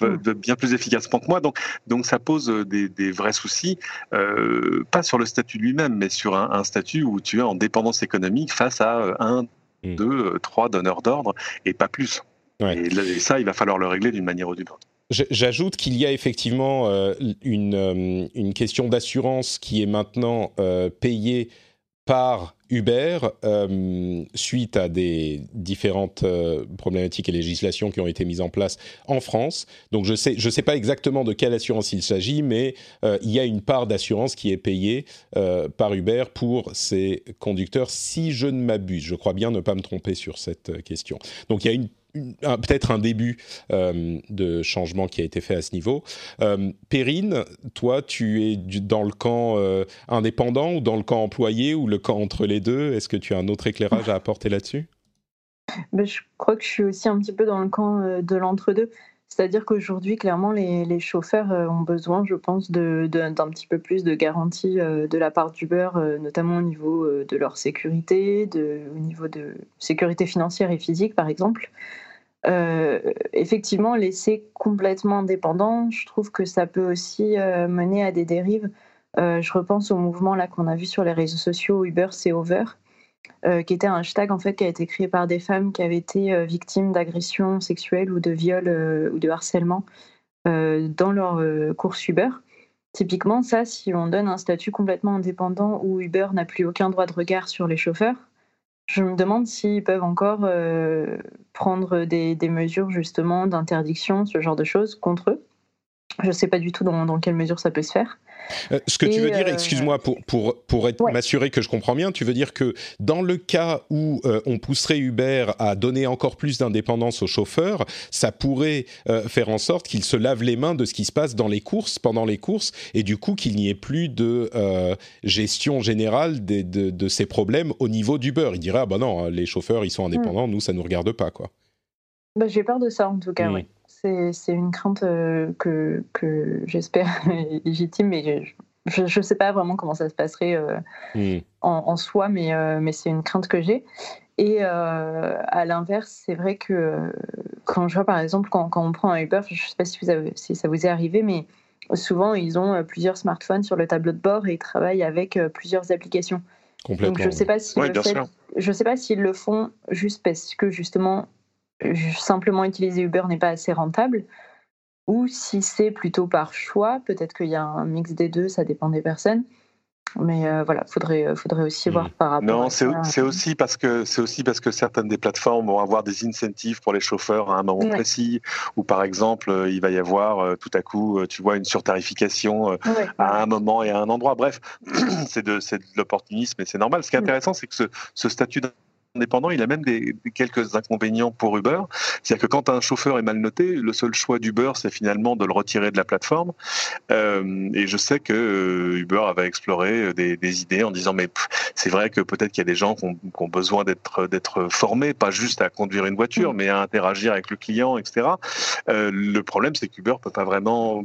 mm. de, bien plus efficacement que moi. Donc, donc ça pose euh, des, vrais soucis, euh, pas sur le statut lui-même, mais sur un, statut où tu es en dépendance économique face à un, mm. deux, trois donneurs d'ordre et pas plus. Et, ça, il va falloir le régler d'une manière ou d'une autre. J'ajoute qu'il y a effectivement euh, une, euh, une, question d'assurance qui est maintenant euh, payée par Uber suite à des différentes problématiques et législations qui ont été mises en place en France. Donc je ne sais, je sais pas exactement de quelle assurance il s'agit, mais il y a une part d'assurance qui est payée par Uber pour ces conducteurs, si je ne m'abuse. Je crois bien ne pas me tromper sur cette question. Donc il y a une peut-être un début euh, de changement qui a été fait à ce niveau. Euh, Perrine, toi, tu es dans le camp euh, indépendant ou dans le camp employé ou le camp entre les deux? Est-ce que tu as un autre éclairage à apporter là-dessus? Ben, Je crois que je suis aussi un petit peu dans le camp de l'entre-deux. C'est-à-dire qu'aujourd'hui, clairement, les, chauffeurs ont besoin, je pense, d'un petit peu plus de garantie de la part d'Uber, notamment au niveau de leur sécurité, au niveau de sécurité financière et physique, par exemple. Euh, effectivement, laisser complètement indépendant, je trouve que ça peut aussi euh, mener à des dérives. Euh, je repense au mouvement là qu'on a vu sur les réseaux sociaux Uber c'est over, qui était un hashtag en fait qui a été créé par des femmes qui avaient été victimes d'agressions sexuelles ou de viols ou de harcèlement dans leur course Uber. Typiquement, ça, si on donne un statut complètement indépendant où Uber n'a plus aucun droit de regard sur les chauffeurs, je me demande s'ils peuvent encore euh, prendre des, mesures justement d'interdiction, ce genre de choses contre eux. Je ne sais pas du tout dans, quelle mesure ça peut se faire. Euh, ce que tu veux dire, euh, excuse-moi, pour, pour, pour m'assurer que je comprends bien, tu veux dire que dans le cas où euh, on pousserait Uber à donner encore plus d'indépendance aux chauffeurs, ça pourrait faire en sorte qu'ils se lavent les mains de ce qui se passe dans les courses, pendant les courses, et du coup qu'il n'y ait plus de gestion générale de, de, ces problèmes au niveau d'Uber. Il dirait, ah ben non, les chauffeurs, ils sont indépendants, nous, ça ne nous regarde pas, quoi. Bah, J'ai peur de ça, en tout cas, oui c'est une crainte euh, que, que j'espère légitime, mais je ne sais pas vraiment comment ça se passerait euh, hmm. en, soi, mais, euh, mais c'est une crainte que j'ai. Et à l'inverse, c'est vrai que quand je vois par exemple, quand, quand on prend un Uber, je ne sais pas si, vous avez, si ça vous est arrivé, mais souvent ils ont plusieurs smartphones sur le tableau de bord et ils travaillent avec plusieurs applications. Donc je ne sais pas si je sais pas s'ils le font juste parce que justement simplement utiliser Uber n'est pas assez rentable ou si c'est plutôt par choix, peut-être qu'il y a un mix des deux, ça dépend des personnes. Mais euh, voilà, faudrait euh, faudrait aussi voir mm. par rapport. Non, c'est aussi parce que c'est aussi parce que certaines des plateformes vont avoir des incentives pour les chauffeurs à un moment précis, ou par exemple euh, il va y avoir tout à coup, tu vois, une surtarification à un moment et à un endroit. Bref, c'est de, de l'opportunisme et c'est normal. Ce qui est mm. intéressant, c'est que ce, ce statut indépendant, il a même des, quelques inconvénients pour Uber. C'est-à-dire que quand un chauffeur est mal noté, le seul choix d'Uber, c'est finalement de le retirer de la plateforme. Euh, et je sais que euh, Uber avait exploré euh, des, idées en disant mais c'est vrai que peut-être qu'il y a des gens qui ont, besoin d'être d'être formés, pas juste à conduire une voiture, mm. mais à interagir avec le client, etc. le problème, c'est qu'Uber peut pas vraiment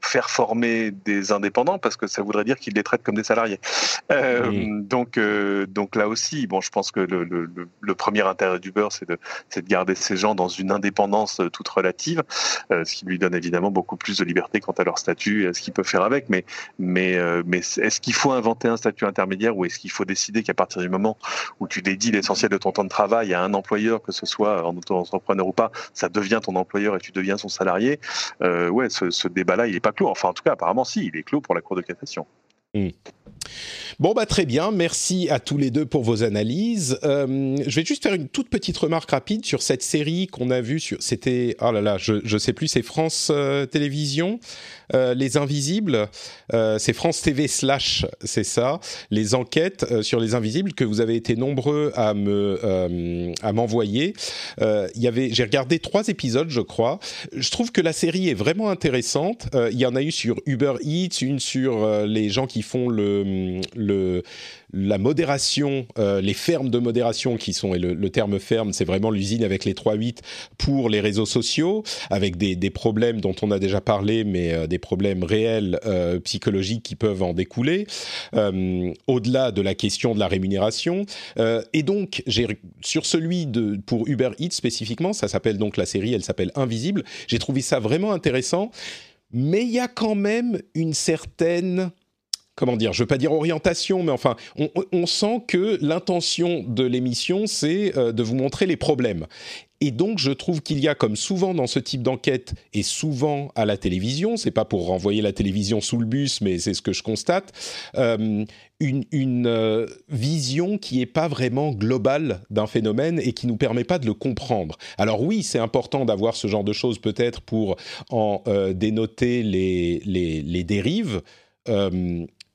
faire former des indépendants parce que ça voudrait dire qu'ils les traitent comme des salariés. Euh, donc, euh, donc là aussi, bon, je pense que le, le, le premier intérêt d'Uber, c'est de, de garder ces gens dans une indépendance toute relative, euh, ce qui lui donne évidemment beaucoup plus de liberté quant à leur statut et à ce qu'ils peuvent faire avec. Mais, mais, euh, mais est-ce qu'il faut inventer un statut intermédiaire ou est-ce qu'il faut décider qu'à partir du moment où tu dédies l'essentiel de ton temps de travail à un employeur, que ce soit en auto-entrepreneur ou pas, ça devient ton employeur et tu deviens son salarié? Ouais, ce, ce débat-là, il n'est pas Enfin, en tout cas, apparemment, si, il est clos pour la Cour de cassation. Hmm. Bon, bah très bien. Merci à tous les deux pour vos analyses. Euh, je vais juste faire une toute petite remarque rapide sur cette série qu'on a vue. Sur, c'était, oh là là, je, je sais plus, c'est France euh, Télévisions, euh, Les Invisibles. c'est France TV slash, c'est ça. Les enquêtes sur les Invisibles que vous avez été nombreux à me à m'envoyer. Il y avait, j'ai regardé trois épisodes, je crois. Je trouve que la série est vraiment intéressante. Il y en a eu sur Uber Eats, une sur les gens qui font le, le la modération, euh, les fermes de modération qui sont, et le, terme ferme, c'est vraiment l'usine avec les 3-8 pour les réseaux sociaux, avec des, des, problèmes dont on a déjà parlé, mais euh, des problèmes réels euh, psychologiques qui peuvent en découler, au-delà de la question de la rémunération. et donc, sur celui de pour Uber Eats spécifiquement, ça s'appelle donc la série, elle s'appelle Invisible. J'ai trouvé ça vraiment intéressant, mais il y a quand même une certaine comment dire, je veux pas dire orientation, mais enfin, on, sent que l'intention de l'émission, c'est euh, de vous montrer les problèmes. Et donc, je trouve qu'il y a, comme souvent dans ce type d'enquête, et souvent à la télévision, c'est pas pour renvoyer la télévision sous le bus, mais c'est ce que je constate, euh, une, euh, vision qui est pas vraiment globale d'un phénomène et qui nous permet pas de le comprendre. Alors oui, c'est important d'avoir ce genre de choses peut-être pour en dénoter les dérives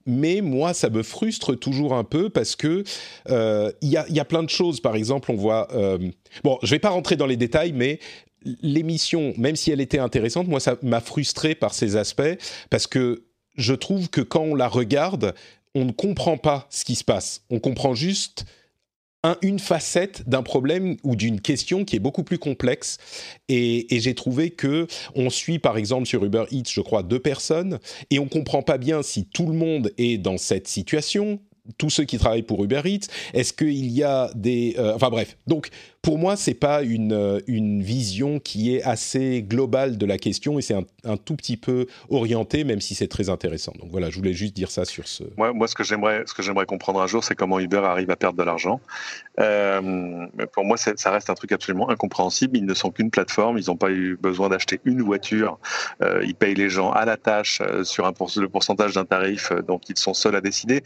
mais moi, ça me frustre toujours un peu parce que euh, il y, a, y, a, plein de choses. Par exemple, on voit. Euh, bon, je vais pas rentrer dans les détails, mais l'émission, même si elle était intéressante, moi, ça m'a frustré par ces aspects parce que je trouve que quand on la regarde, on ne comprend pas ce qui se passe. On comprend juste une facette d'un problème ou d'une question qui est beaucoup plus complexe. Et, j'ai trouvé que on suit par exemple sur Uber Eats, je crois, deux personnes et on comprend pas bien si tout le monde est dans cette situation tous ceux qui travaillent pour Uber Eats Est-ce qu'il y a des... Euh, enfin bref, donc pour moi, c'est pas une, euh, une vision qui est assez globale de la question et c'est un, tout petit peu orienté, même si c'est très intéressant. Donc voilà, je voulais juste dire ça sur ce. Moi, moi ce que j'aimerais, ce que j'aimerais comprendre un jour, c'est comment Uber arrive à perdre de l'argent. Euh, pour moi, ça reste un truc absolument incompréhensible. Ils ne sont qu'une plateforme. Ils n'ont pas eu besoin d'acheter une voiture. Euh, ils payent les gens à la tâche sur le pourcentage d'un tarif, donc ils sont seuls à décider.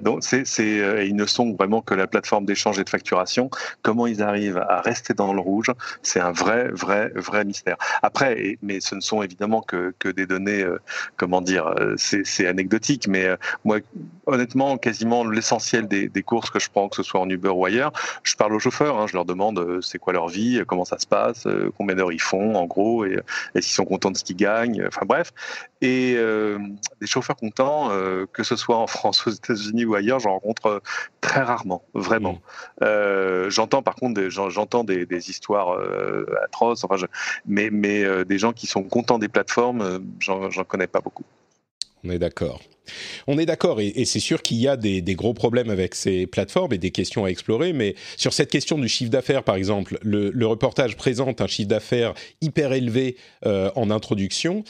donc c'est, c'est, ils ne sont vraiment que la plateforme d'échange et de facturation. Comment ils arrivent à rester dans le rouge, c'est un vrai, vrai, vrai mystère. Après, mais ce ne sont évidemment que, que des données, euh, comment dire, euh, c'est anecdotique, mais euh, moi, honnêtement, quasiment l'essentiel des, des, courses que je prends, que ce soit en Uber ou ailleurs, je parle aux chauffeurs, hein, je leur demande c'est quoi leur vie, comment ça se passe, combien d'heures ils font, en gros, et, et s'ils sont contents de ce qu'ils gagnent, enfin bref. Et des chauffeurs contents, que ce soit en France, aux États-Unis ou ailleurs, j'en rencontre très rarement, vraiment. Mmh. J'entends par contre des gens j'entends des, histoires euh, atroces, enfin, mais, mais euh, des gens qui sont contents des plateformes, euh, j'en connais pas beaucoup. On est d'accord. On est d'accord, et, c'est sûr qu'il y a des, gros problèmes avec ces plateformes et des questions à explorer, mais sur cette question du chiffre d'affaires, par exemple, le, reportage présente un chiffre d'affaires hyper élevé en introduction,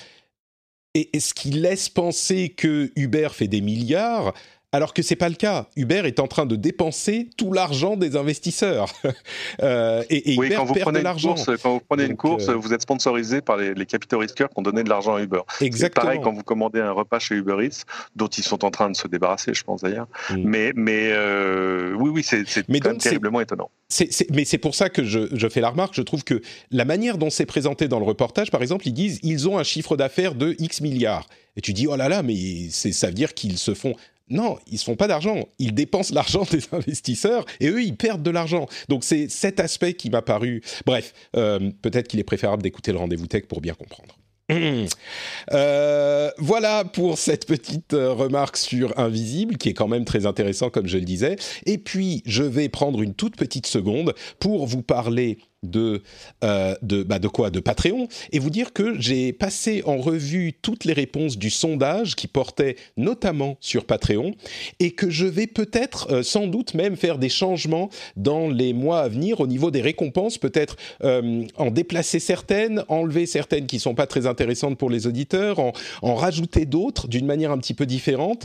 et, et, ce qui laisse penser que Uber fait des milliards, alors que c'est pas le cas. Uber est en train de dépenser tout l'argent des investisseurs. euh, et, et Uber quand vous perd de l'argent. Quand vous prenez une course, euh, vous êtes sponsorisé par les, les capitaux risqueurs qui ont donné de l'argent à Uber. Exactement. pareil quand vous commandez un repas chez Uber Eats, dont ils sont en train de se débarrasser, je pense d'ailleurs. Mm. Mais, mais euh, oui, oui, c'est terriblement étonnant. mais c'est pour ça que je, je, fais la remarque. Je trouve que la manière dont c'est présenté dans le reportage, par exemple, ils disent ils ont un chiffre d'affaires de X milliards. Et tu dis oh là là, mais ça veut dire qu'ils se font non, ils se font pas d'argent. Ils dépensent l'argent des investisseurs et eux, ils perdent de l'argent. Donc c'est cet aspect qui m'a paru. Bref, euh, peut-être qu'il est préférable d'écouter le rendez-vous tech pour bien comprendre. Euh, voilà pour cette petite euh, remarque sur Invisible, qui est quand même très intéressant, comme je le disais. Et puis, je vais prendre une toute petite seconde pour vous parler de, euh, de, bah de quoi? De Patreon, et vous dire que j'ai passé en revue toutes les réponses du sondage qui portait notamment sur Patreon, et que je vais peut-être, euh, sans doute même, faire des changements dans les mois à venir au niveau des récompenses, peut-être euh, en déplacer certaines, enlever certaines qui sont pas très intéressantes pour les auditeurs, en, en rajouter d'autres d'une manière un petit peu différente,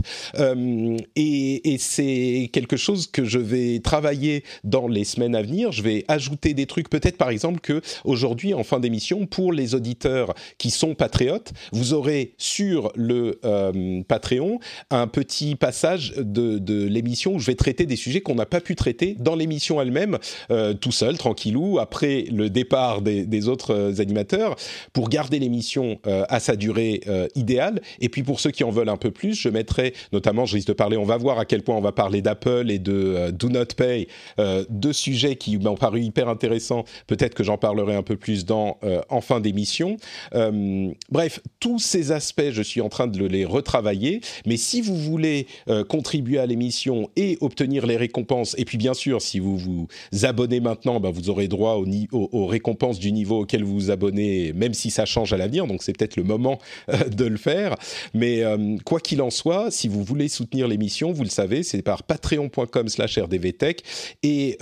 et c'est quelque chose que je vais travailler dans les semaines à venir. Je vais ajouter des trucs peut-être par exemple que aujourd'hui, en fin d'émission, pour les auditeurs qui sont patriotes, vous aurez sur le euh, Patreon un petit passage de, l'émission où je vais traiter des sujets qu'on n'a pas pu traiter dans l'émission elle-même, euh, tout seul, tranquillou, après le départ des, autres euh, animateurs, pour garder l'émission à sa durée idéale. Et puis pour ceux qui en veulent un peu plus, je mettrai notamment, je risque de parler, on va voir à quel point on va parler d'Apple et de Do Not Pay, deux sujets qui m'ont paru hyper intéressants Peut-être que j'en parlerai un peu plus dans, euh, en fin d'émission. Euh, bref, tous ces aspects, je suis en train de les retravailler. Mais si vous voulez euh, contribuer à l'émission et obtenir les récompenses, et puis bien sûr, si vous vous abonnez maintenant, ben, vous aurez droit aux, récompenses du niveau auquel vous vous abonnez, même si ça change à l'avenir. Donc c'est peut-être le moment de le faire. Mais quoi qu'il en soit, si vous voulez soutenir l'émission, vous le savez, c'est par patreon.com/rdvtech et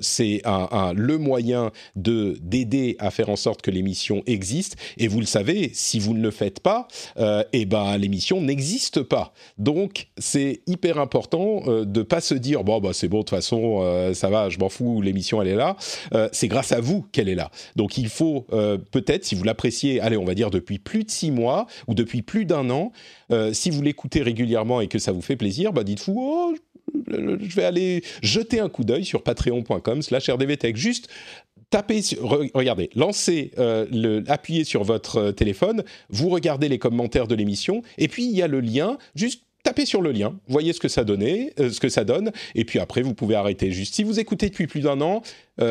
c'est le moyen de d'aider à faire en sorte que l'émission existe. Et vous le savez, si vous ne le faites pas, euh, eh ben l'émission n'existe pas. Donc c'est hyper important euh, de pas se dire bon bah c'est bon de toute façon euh, ça va, je m'en fous, l'émission elle est là. Euh, c'est grâce à vous qu'elle est là. Donc il faut peut-être si vous l'appréciez, allez on va dire depuis plus de six mois ou depuis plus d'un an, si vous l'écoutez régulièrement et que ça vous fait plaisir, bah dites-vous oh je vais aller jeter un coup d'œil sur patreon.com slash rdvtech. Juste tapez, regardez, lancez, euh, appuyez sur votre euh, téléphone, vous regardez les commentaires de l'émission, et puis il y a le lien, juste tapez sur le lien, voyez ce que ça euh, ce que ça donne, et puis après vous pouvez arrêter. Juste si vous écoutez depuis plus d'un an,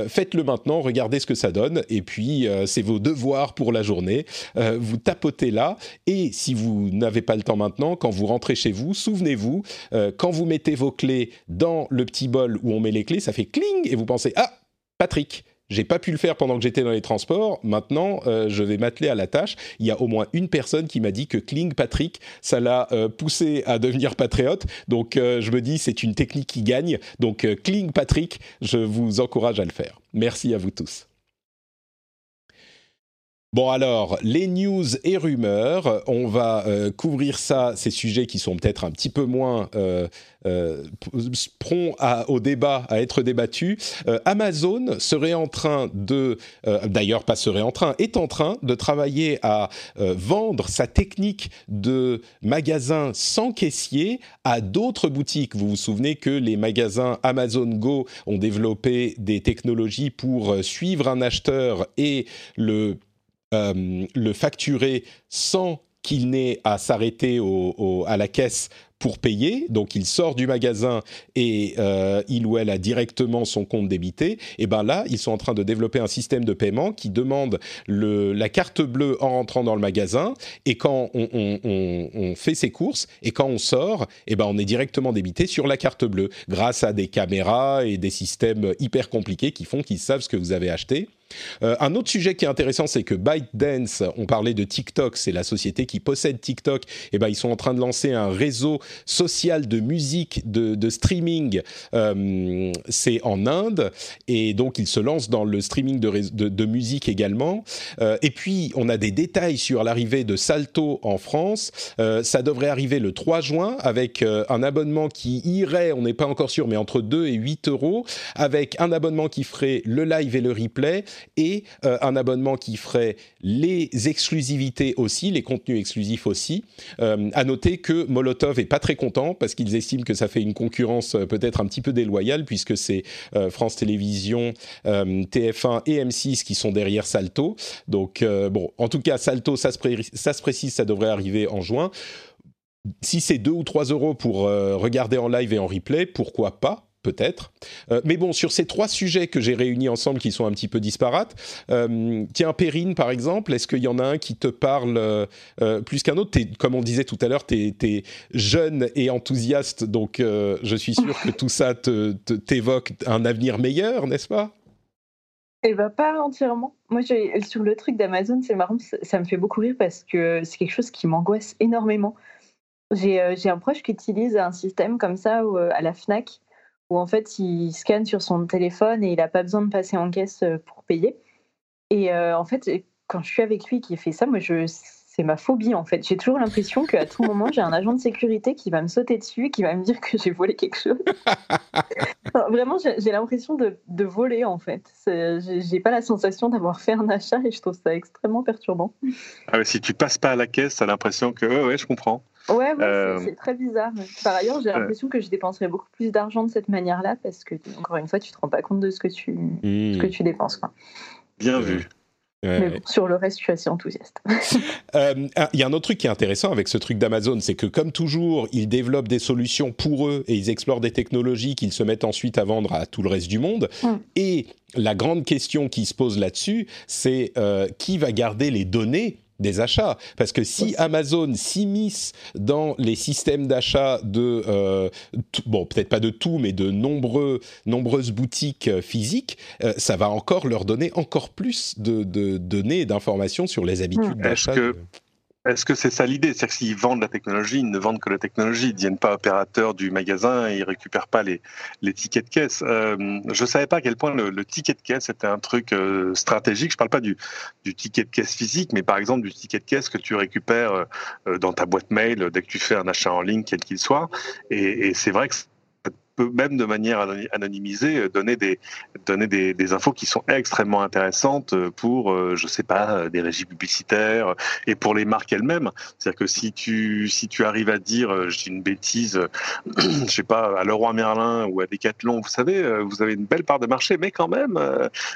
faites-le maintenant, regardez ce que ça donne, et puis c'est vos devoirs pour la journée. vous tapotez là, et si vous n'avez pas le temps maintenant, quand vous rentrez chez vous, souvenez-vous, quand vous mettez vos clés dans le petit bol où on met les clés, ça fait cling, et vous pensez ah Patrick, j'ai pas pu le faire pendant que j'étais dans les transports. Maintenant, euh, je vais m'atteler à la tâche. Il y a au moins une personne qui m'a dit que Kling Patrick, ça l'a euh, poussé à devenir patriote. Donc, euh, je me dis, c'est une technique qui gagne. Donc, Kling Patrick, je vous encourage à le faire. Merci à vous tous. Bon alors, les news et rumeurs, on va euh, couvrir ça, ces sujets qui sont peut-être un petit peu moins euh, euh, au débat, à être débattus. Amazon serait en train de, d'ailleurs pas serait en train, est en train de travailler à vendre sa technique de magasin sans caissier à d'autres boutiques. Vous vous souvenez que les magasins Amazon Go ont développé des technologies pour suivre un acheteur et le euh, le facturer sans qu'il n'ait à s'arrêter à la caisse pour payer, donc il sort du magasin et euh, il ou elle a directement son compte débité, et ben là, ils sont en train de développer un système de paiement qui demande le, la carte bleue en rentrant dans le magasin, et quand on, on, on, on fait ses courses, et quand on sort, et ben on est directement débité sur la carte bleue, grâce à des caméras et des systèmes hyper compliqués qui font qu'ils savent ce que vous avez acheté. Euh, un autre sujet qui est intéressant, c'est que ByteDance, on parlait de TikTok, c'est la société qui possède TikTok, et ben ils sont en train de lancer un réseau social de musique, de, streaming, c'est en Inde, et donc il se lance dans le streaming de, musique également. et puis, on a des détails sur l'arrivée de Salto en France. ça devrait arriver le 3 juin avec un abonnement qui irait, on n'est pas encore sûr, mais entre 2 et 8 euros, avec un abonnement qui ferait le live et le replay, et un abonnement qui ferait les exclusivités aussi, les contenus exclusifs aussi. Euh, à noter que Molotov est pas très content parce qu'ils estiment que ça fait une concurrence euh, peut-être un petit peu déloyale puisque c'est euh, France Télévisions, TF1 et M6 qui sont derrière Salto. Donc bon, en tout cas, Salto, ça se précise, ça devrait arriver en juin. Si c'est 2 ou 3 euros pour regarder en live et en replay, pourquoi pas? Peut-être. Euh, mais bon, sur ces trois sujets que j'ai réunis ensemble, qui sont un petit peu disparates, euh, tiens, Perrine, par exemple, est-ce qu'il y en a un qui te parle euh, plus qu'un autre? Comme on disait tout à l'heure, tu es, jeune et enthousiaste, donc je suis sûr que tout ça t'évoque un avenir meilleur, n'est-ce pas? Eh bien, pas entièrement. Moi, sur le truc d'Amazon, c'est marrant, ça me fait beaucoup rire parce que c'est quelque chose qui m'angoisse énormément. J'ai un proche qui utilise un système comme ça à la FNAC où en fait il scanne sur son téléphone et il n'a pas besoin de passer en caisse euh, pour payer. Et euh, en fait, quand je suis avec lui qui fait ça, moi je c'est ma phobie en fait. J'ai toujours l'impression qu'à tout moment j'ai un agent de sécurité qui va me sauter dessus, qui va me dire que j'ai volé quelque chose. vraiment, j'ai l'impression de, de, voler en fait. J'ai pas la sensation d'avoir fait un achat et je trouve ça extrêmement perturbant. Ah si tu passes pas à la caisse, t'as l'impression que ouais, ouais, je comprends. Ouais, euh, c'est très bizarre. Par ailleurs, j'ai l'impression que je dépenserais beaucoup plus d'argent de cette manière-là parce que, encore une fois, tu te rends pas compte de ce que tu, ce que hmm. tu dépenses. Quoi. Bien vu. Mais bon, sur le reste, je suis assez enthousiaste. Euh, il y a un autre truc qui est intéressant avec ce truc d'Amazon, c'est que comme toujours, ils développent des solutions pour eux et ils explorent des technologies qu'ils se mettent ensuite à vendre à tout le reste du monde. Hmm. Et la grande question qui se pose là-dessus, c'est euh, qui va garder les données des achats. Parce que si Amazon s'immisce dans les systèmes d'achat de, euh, bon, peut-être pas de tout, mais de nombreux, nombreuses boutiques euh, physiques, euh, ça va encore leur donner encore plus de, données et d'informations sur les habitudes d'achat. Est-ce que c'est ça l'idée? C'est-à-dire s'ils vendent la technologie, ils ne vendent que la technologie. Ils ne deviennent pas opérateurs du magasin ils récupèrent pas les, tickets de caisse. Euh, je ne savais pas à quel point le, ticket de caisse était un truc euh, stratégique. Je ne parle pas du, ticket de caisse physique, mais par exemple du ticket de caisse que tu récupères euh, dans ta boîte mail dès que tu fais un achat en ligne, quel qu'il soit. Et c'est vrai que même de manière anonymisée euh, donner des donner des, infos qui sont extrêmement intéressantes euh, pour euh, je sais pas des régies publicitaires et pour les marques elles-mêmes. C'est-à-dire que si tu si tu arrives à dire j'ai une bêtise je sais pas à Leroy Merlin ou à Decathlon vous savez vous avez une belle part de marché mais quand même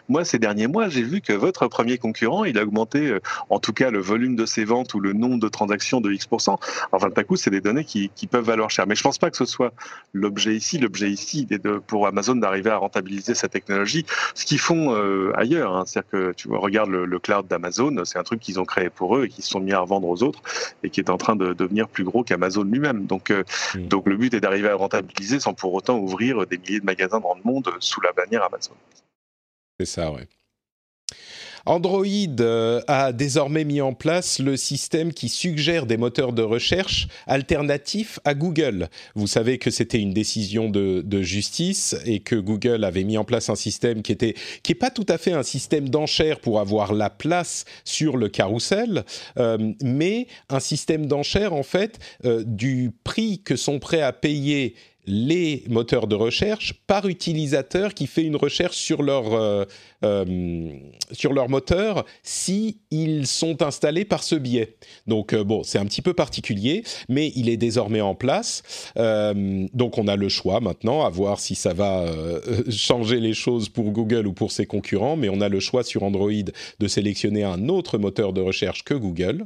moi ces derniers mois j'ai vu que votre premier concurrent il a augmenté en tout cas le volume de ses ventes ou le nombre de transactions de X% enfin d'un coup c'est des données qui, qui peuvent valoir cher. Mais je pense pas que ce soit l'objet ici. Le l'objet ici de, pour Amazon d'arriver à rentabiliser sa technologie, ce qu'ils font euh, ailleurs. Hein. C'est-à-dire que tu vois, regarde le, cloud d'Amazon, c'est un truc qu'ils ont créé pour eux et qu'ils se sont mis à revendre aux autres et qui est en train de devenir plus gros qu'Amazon lui-même. Donc, euh, hmm. donc le but est d'arriver à rentabiliser sans pour autant ouvrir des milliers de magasins dans le monde sous la bannière Amazon. C'est ça, ouais. Android euh, a désormais mis en place le système qui suggère des moteurs de recherche alternatifs à Google. Vous savez que c'était une décision de, justice et que Google avait mis en place un système qui était qui pas tout à fait un système d'enchères pour avoir la place sur le carrousel, euh, mais un système d'enchères en fait euh, du prix que sont prêts à payer les moteurs de recherche par utilisateur qui fait une recherche sur leur, euh, euh, sur leur moteur si sont installés par ce biais. Donc euh, bon, c'est un petit peu particulier, mais il est désormais en place. donc on a le choix maintenant à voir si ça va changer les choses pour Google ou pour ses concurrents, mais on a le choix sur Android de sélectionner un autre moteur de recherche que Google.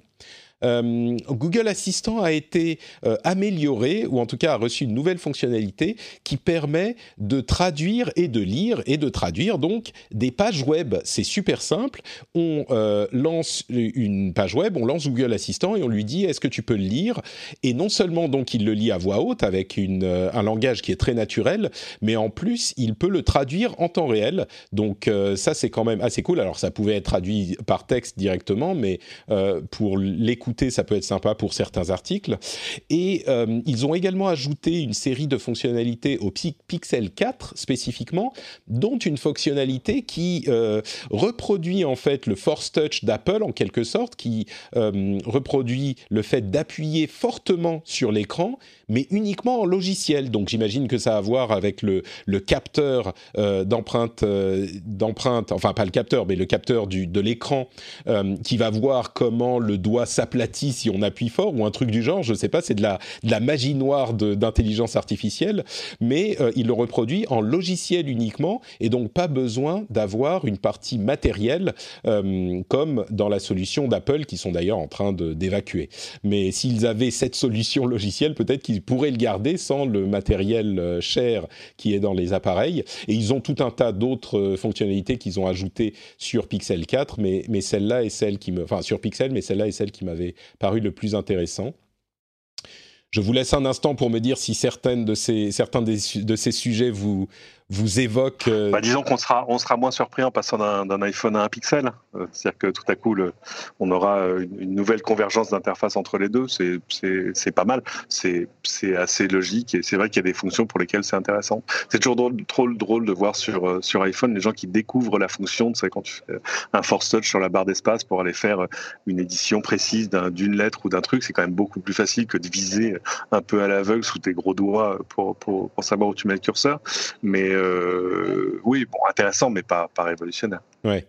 Euh, Google Assistant a été euh, amélioré, ou en tout cas a reçu une nouvelle fonctionnalité qui permet de traduire et de lire et de traduire donc des pages web. C'est super simple. On euh, lance une page web, on lance Google Assistant et on lui dit est-ce que tu peux le lire? Et non seulement donc il le lit à voix haute avec un langage qui est très naturel, mais en plus il peut le traduire en temps réel. Donc ça c'est quand même assez cool. Alors ça pouvait être traduit par texte directement, mais pour l'écoute ça peut être sympa pour certains articles. Et ils ont également ajouté une série de fonctionnalités au Pixel 4 spécifiquement, dont une fonctionnalité qui reproduit en fait le Force Touch d'Apple en quelque sorte, qui reproduit le fait d'appuyer fortement sur l'écran, mais uniquement en logiciel. Donc j'imagine que ça a à voir avec le, capteur euh, d'empreinte, euh, d'empreinte, enfin pas le capteur, mais le capteur du, de l'écran euh, qui va voir comment le doigt s'aplatit si on appuie fort ou un truc du genre. Je ne sais pas, c'est de la, magie noire d'intelligence artificielle, mais il le reproduit en logiciel uniquement et donc pas besoin d'avoir une partie matérielle comme dans la solution d'Apple qui sont d'ailleurs en train d'évacuer. Mais s'ils avaient cette solution logicielle, peut-être qu'ils pourraient le garder sans le matériel cher qui est dans les appareils. Et ils ont tout un tas d'autres euh, fonctionnalités qu'ils ont ajoutées sur Pixel 4, mais, mais celle-là est celle qui me, enfin sur Pixel, mais celle-là est celle qui m'avait paru le plus intéressant. Je vous laisse un instant pour me dire si de ces, certains de ces sujets vous, vous évoque. Euh, bah, disons qu'on sera, on sera moins surpris en passant d'un iPhone à un Pixel. Euh, c'est-à-dire que tout à coup, on aura une nouvelle convergence d'interface entre les deux. C'est pas mal. C'est assez logique et c'est vrai qu'il y a des fonctions pour lesquelles c'est intéressant. C'est toujours drôle, trop drôle de voir sur, euh, sur iPhone les gens qui découvrent la fonction. Tu sais, quand tu fais un force touch sur la barre d'espace pour aller faire une édition précise d'une lettre ou d'un truc, c'est quand même beaucoup plus facile que de viser un peu à l'aveugle sous tes gros doigts pour, pour, pour savoir où tu mets le curseur. Mais euh, oui, bon, intéressant, mais pas, pas révolutionnaire. Ouais.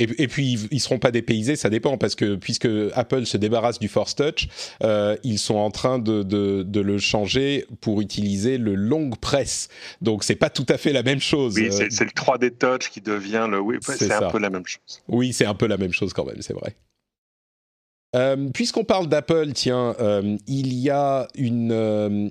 Et, puis ils seront pas dépaysés, ça dépend parce que puisque Apple se débarrasse du Force Touch, euh, ils sont en train de, de, le changer pour utiliser le long press. Donc c'est pas tout à fait la même chose. Oui, c'est le 3D Touch qui devient le. Oui, c'est un peu la même chose. Oui, c'est un peu la même chose quand même, c'est vrai. Euh, puisqu'on parle d'Apple, tiens, euh, il y a euh,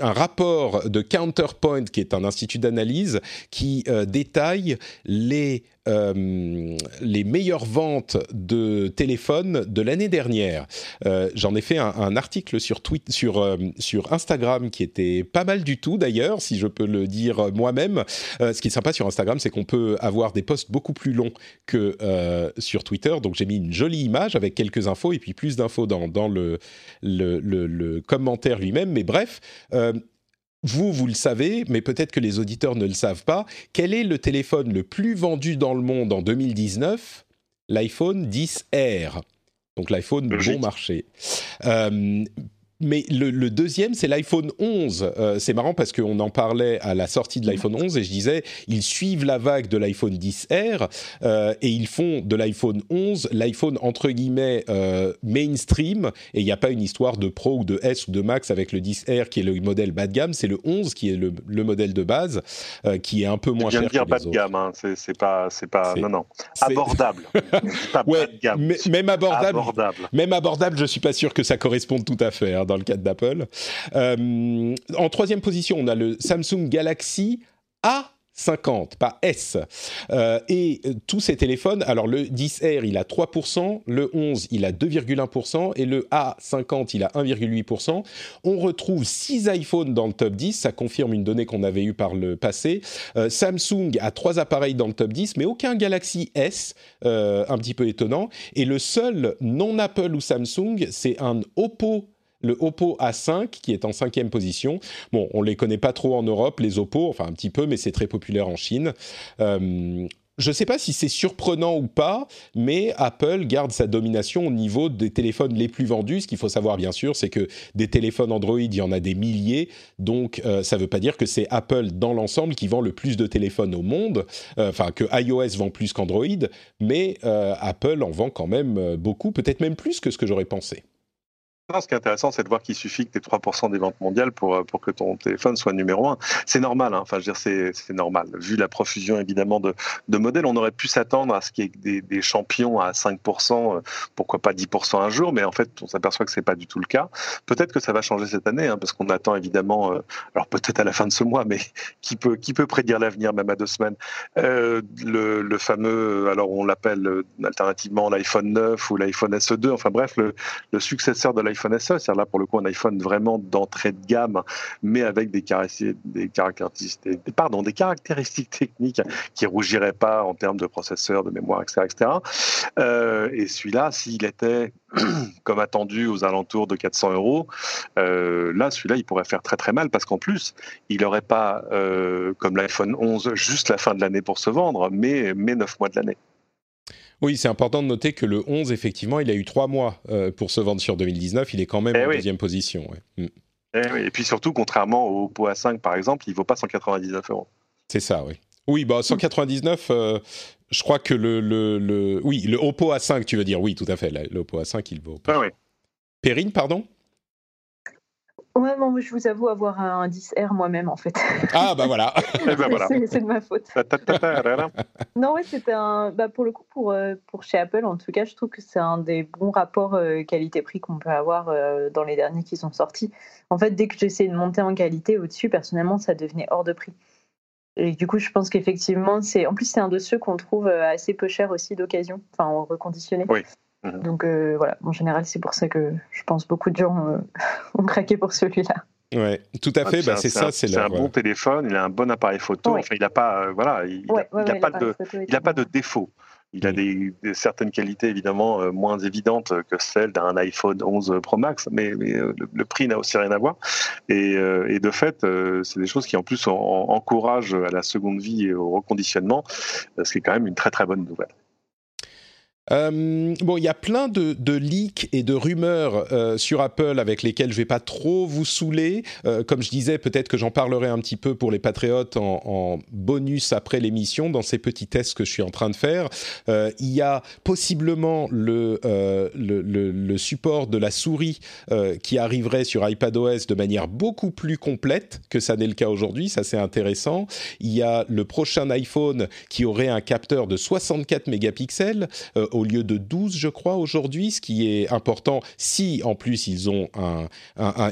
un rapport de Counterpoint, qui est un institut d'analyse, qui détaille les euh, les meilleures ventes de téléphones de l'année dernière. Euh, j'en ai fait un, article sur, euh, sur Instagram qui était pas mal du tout d'ailleurs, si je peux le dire moi-même. ce qui est sympa sur Instagram, c'est qu'on peut avoir des posts beaucoup plus longs que sur Twitter. Donc j'ai mis une jolie image avec quelques infos et puis plus d'infos dans, le, commentaire lui-même. Mais bref, vous, vous le savez, mais peut-être que les auditeurs ne le savent pas, quel est le téléphone le plus vendu dans le monde en 2019 L'iPhone 10R. Donc l'iPhone bon marché. Euh, mais le, deuxième, c'est l'iPhone 11. Euh, c'est marrant parce qu'on en parlait à la sortie de l'iPhone 11 et je disais, ils suivent la vague de l'iPhone 10R euh, et ils font de l'iPhone 11 l'iPhone entre guillemets euh, mainstream. Et il n'y a pas une histoire de Pro ou de S ou de Max avec le 10R qui est le modèle bas de gamme. C'est le 11 qui est le, modèle de base qui est un peu moins cher. dire bas de gamme, hein. c'est pas, c'est pas, non non, abordable. pas bas de gamme. même abordable, Même abordable, je suis pas sûr que ça corresponde tout à fait. Hein, dans le cadre d'Apple. Euh, en troisième position, on a le Samsung Galaxy A 50, pas S. Euh, et euh, tous ces téléphones, alors le 10R, il a 3%, le 11, il a 2,1%, et le A50, il a 1,8%. On retrouve 6 iPhones dans le top 10, ça confirme une donnée qu'on avait eue par le passé. Samsung a 3 appareils dans le top 10, mais aucun Galaxy S, un petit peu étonnant. Et le seul non Apple ou Samsung, c'est un Oppo le Oppo A5 qui est en cinquième position. Bon, on les connaît pas trop en Europe, les Oppo, enfin un petit peu, mais c'est très populaire en Chine. Euh, je ne sais pas si c'est surprenant ou pas, mais Apple garde sa domination au niveau des téléphones les plus vendus. Ce qu'il faut savoir, bien sûr, c'est que des téléphones Android, il y en a des milliers. Donc, euh, ça ne veut pas dire que c'est Apple dans l'ensemble qui vend le plus de téléphones au monde. Euh, enfin, que iOS vend plus qu'Android. Mais Apple en vend quand même beaucoup, peut-être même plus que ce que j'aurais pensé ce qui est intéressant, c'est de voir qu'il suffit que tu aies 3% des ventes mondiales pour, euh, pour que ton téléphone soit numéro 1. C'est normal, hein. enfin, je veux dire, c'est normal. Vu la profusion, évidemment, de, de modèles, on aurait pu s'attendre à ce qu'il y ait des, champions à 5%, euh, pourquoi pas 10% un jour, mais en fait, on s'aperçoit que c'est pas du tout le cas. Peut-être que ça va changer cette année, hein, parce qu'on attend évidemment, euh, alors peut-être à la fin de ce mois, mais qui peut, qui peut prédire l'avenir, même à deux semaines le, le, fameux, alors on l'appelle alternativement l'iPhone 9 ou l'iPhone SE2, enfin bref, le, le successeur de l'iPhone SE, c'est-à-dire là pour le coup un iPhone vraiment d'entrée de gamme, mais avec des, caractéristiques, pardon, des caractéristiques techniques qui rougiraient pas en termes de processeur, de mémoire, etc., etc. Euh, et celui-là, s'il était comme attendu aux alentours de 400 euros, euh, là, celui-là, il pourrait faire très très mal parce qu'en plus, il n'aurait pas, euh, comme l'iPhone 11, juste la fin de l'année pour se vendre, mais, mais 9 mois de l'année. Oui, c'est important de noter que le 11, effectivement, il a eu 3 mois euh, pour se vendre sur 2019. Il est quand même eh en deuxième position. Mm. Eh et, puis surtout, contrairement au Oppo A5, par exemple, il ne vaut pas 199 euros. C'est ça, oui. Oui, bah 199, je crois que le, le, le, Oui, le Oppo A5, tu veux dire. Oui, tout à fait. Le Oppo A5, il vaut. Ah oui. Perrine, pardon? Ouais, bon, je vous avoue avoir un 10R moi-même, en fait. Ah, bah voilà. Eh ben c'est de ma faute. non, ouais, c'était un. Bah, pour le coup, pour, euh, pour chez Apple, en tout cas, je trouve que c'est un des bons rapports euh, qualité-prix qu'on peut avoir euh, dans les derniers qui sont sortis. En fait, dès que j'essayais de monter en qualité au-dessus, personnellement, ça devenait hors de prix. Et du coup, je pense qu'effectivement, c'est. En plus, c'est un de ceux qu'on trouve assez peu cher aussi d'occasion, enfin, reconditionné. Oui. Mhm. Donc euh, voilà, en général, c'est pour ça que je pense beaucoup de gens euh, ont craqué pour celui-là. Ouais, tout à fait. Bah, c'est ça, c'est un bon téléphone. Il a un bon appareil photo. Enfin, il n'a pas, euh, voilà, il, a, pas de, il a pas de défaut. Il a mm. des, certaines qualités évidemment moins évidentes que celles d'un iPhone 11 Pro Max, mais, le, prix n'a aussi rien à voir. Et, et de fait, c'est des choses qui en plus encouragent à la seconde vie et au reconditionnement, ce qui est quand même une très très bonne nouvelle. Euh, bon, il y a plein de, leaks et de rumeurs euh, sur Apple avec lesquelles je vais pas trop vous saouler. Euh, comme je disais, peut-être que j'en parlerai un petit peu pour les patriotes en, bonus après l'émission dans ces petits tests que je suis en train de faire. Il y a possiblement le, le, le, le, support de la souris qui arriverait sur iPadOS de manière beaucoup plus complète que ça n'est le cas aujourd'hui. Ça, c'est intéressant. Il y a le prochain iPhone qui aurait un capteur de 64 mégapixels au lieu de 12, je crois, aujourd'hui, ce qui est important si, en plus, ils ont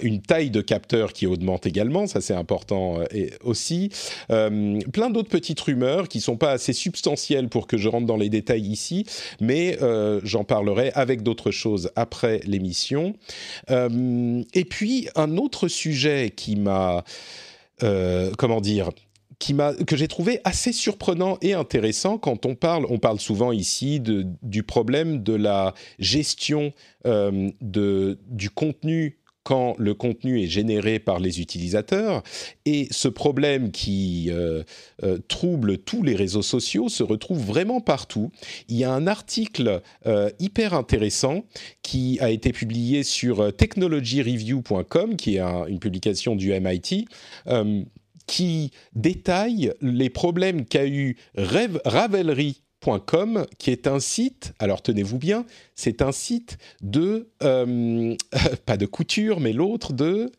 une taille de capteur qui augmente également, ça c'est important euh, aussi. Euh, plein d'autres petites rumeurs qui sont pas assez substantielles pour que je rentre dans les détails ici, mais euh, j'en parlerai avec d'autres choses après l'émission. et puis, un autre sujet qui m'a... comment dire, que j'ai trouvé assez surprenant et intéressant quand on parle, on parle souvent ici de, du problème de la gestion euh, de, du contenu quand le contenu est généré par les utilisateurs. Et ce problème qui euh, euh, trouble tous les réseaux sociaux se retrouve vraiment partout. Il y a un article hyper intéressant qui a été publié sur technologyreview.com, qui est une publication du MIT qui détaille les problèmes qu'a eu Ravelry.com, qui est un site, alors tenez-vous bien, c'est un site de, euh, pas de couture, mais l'autre de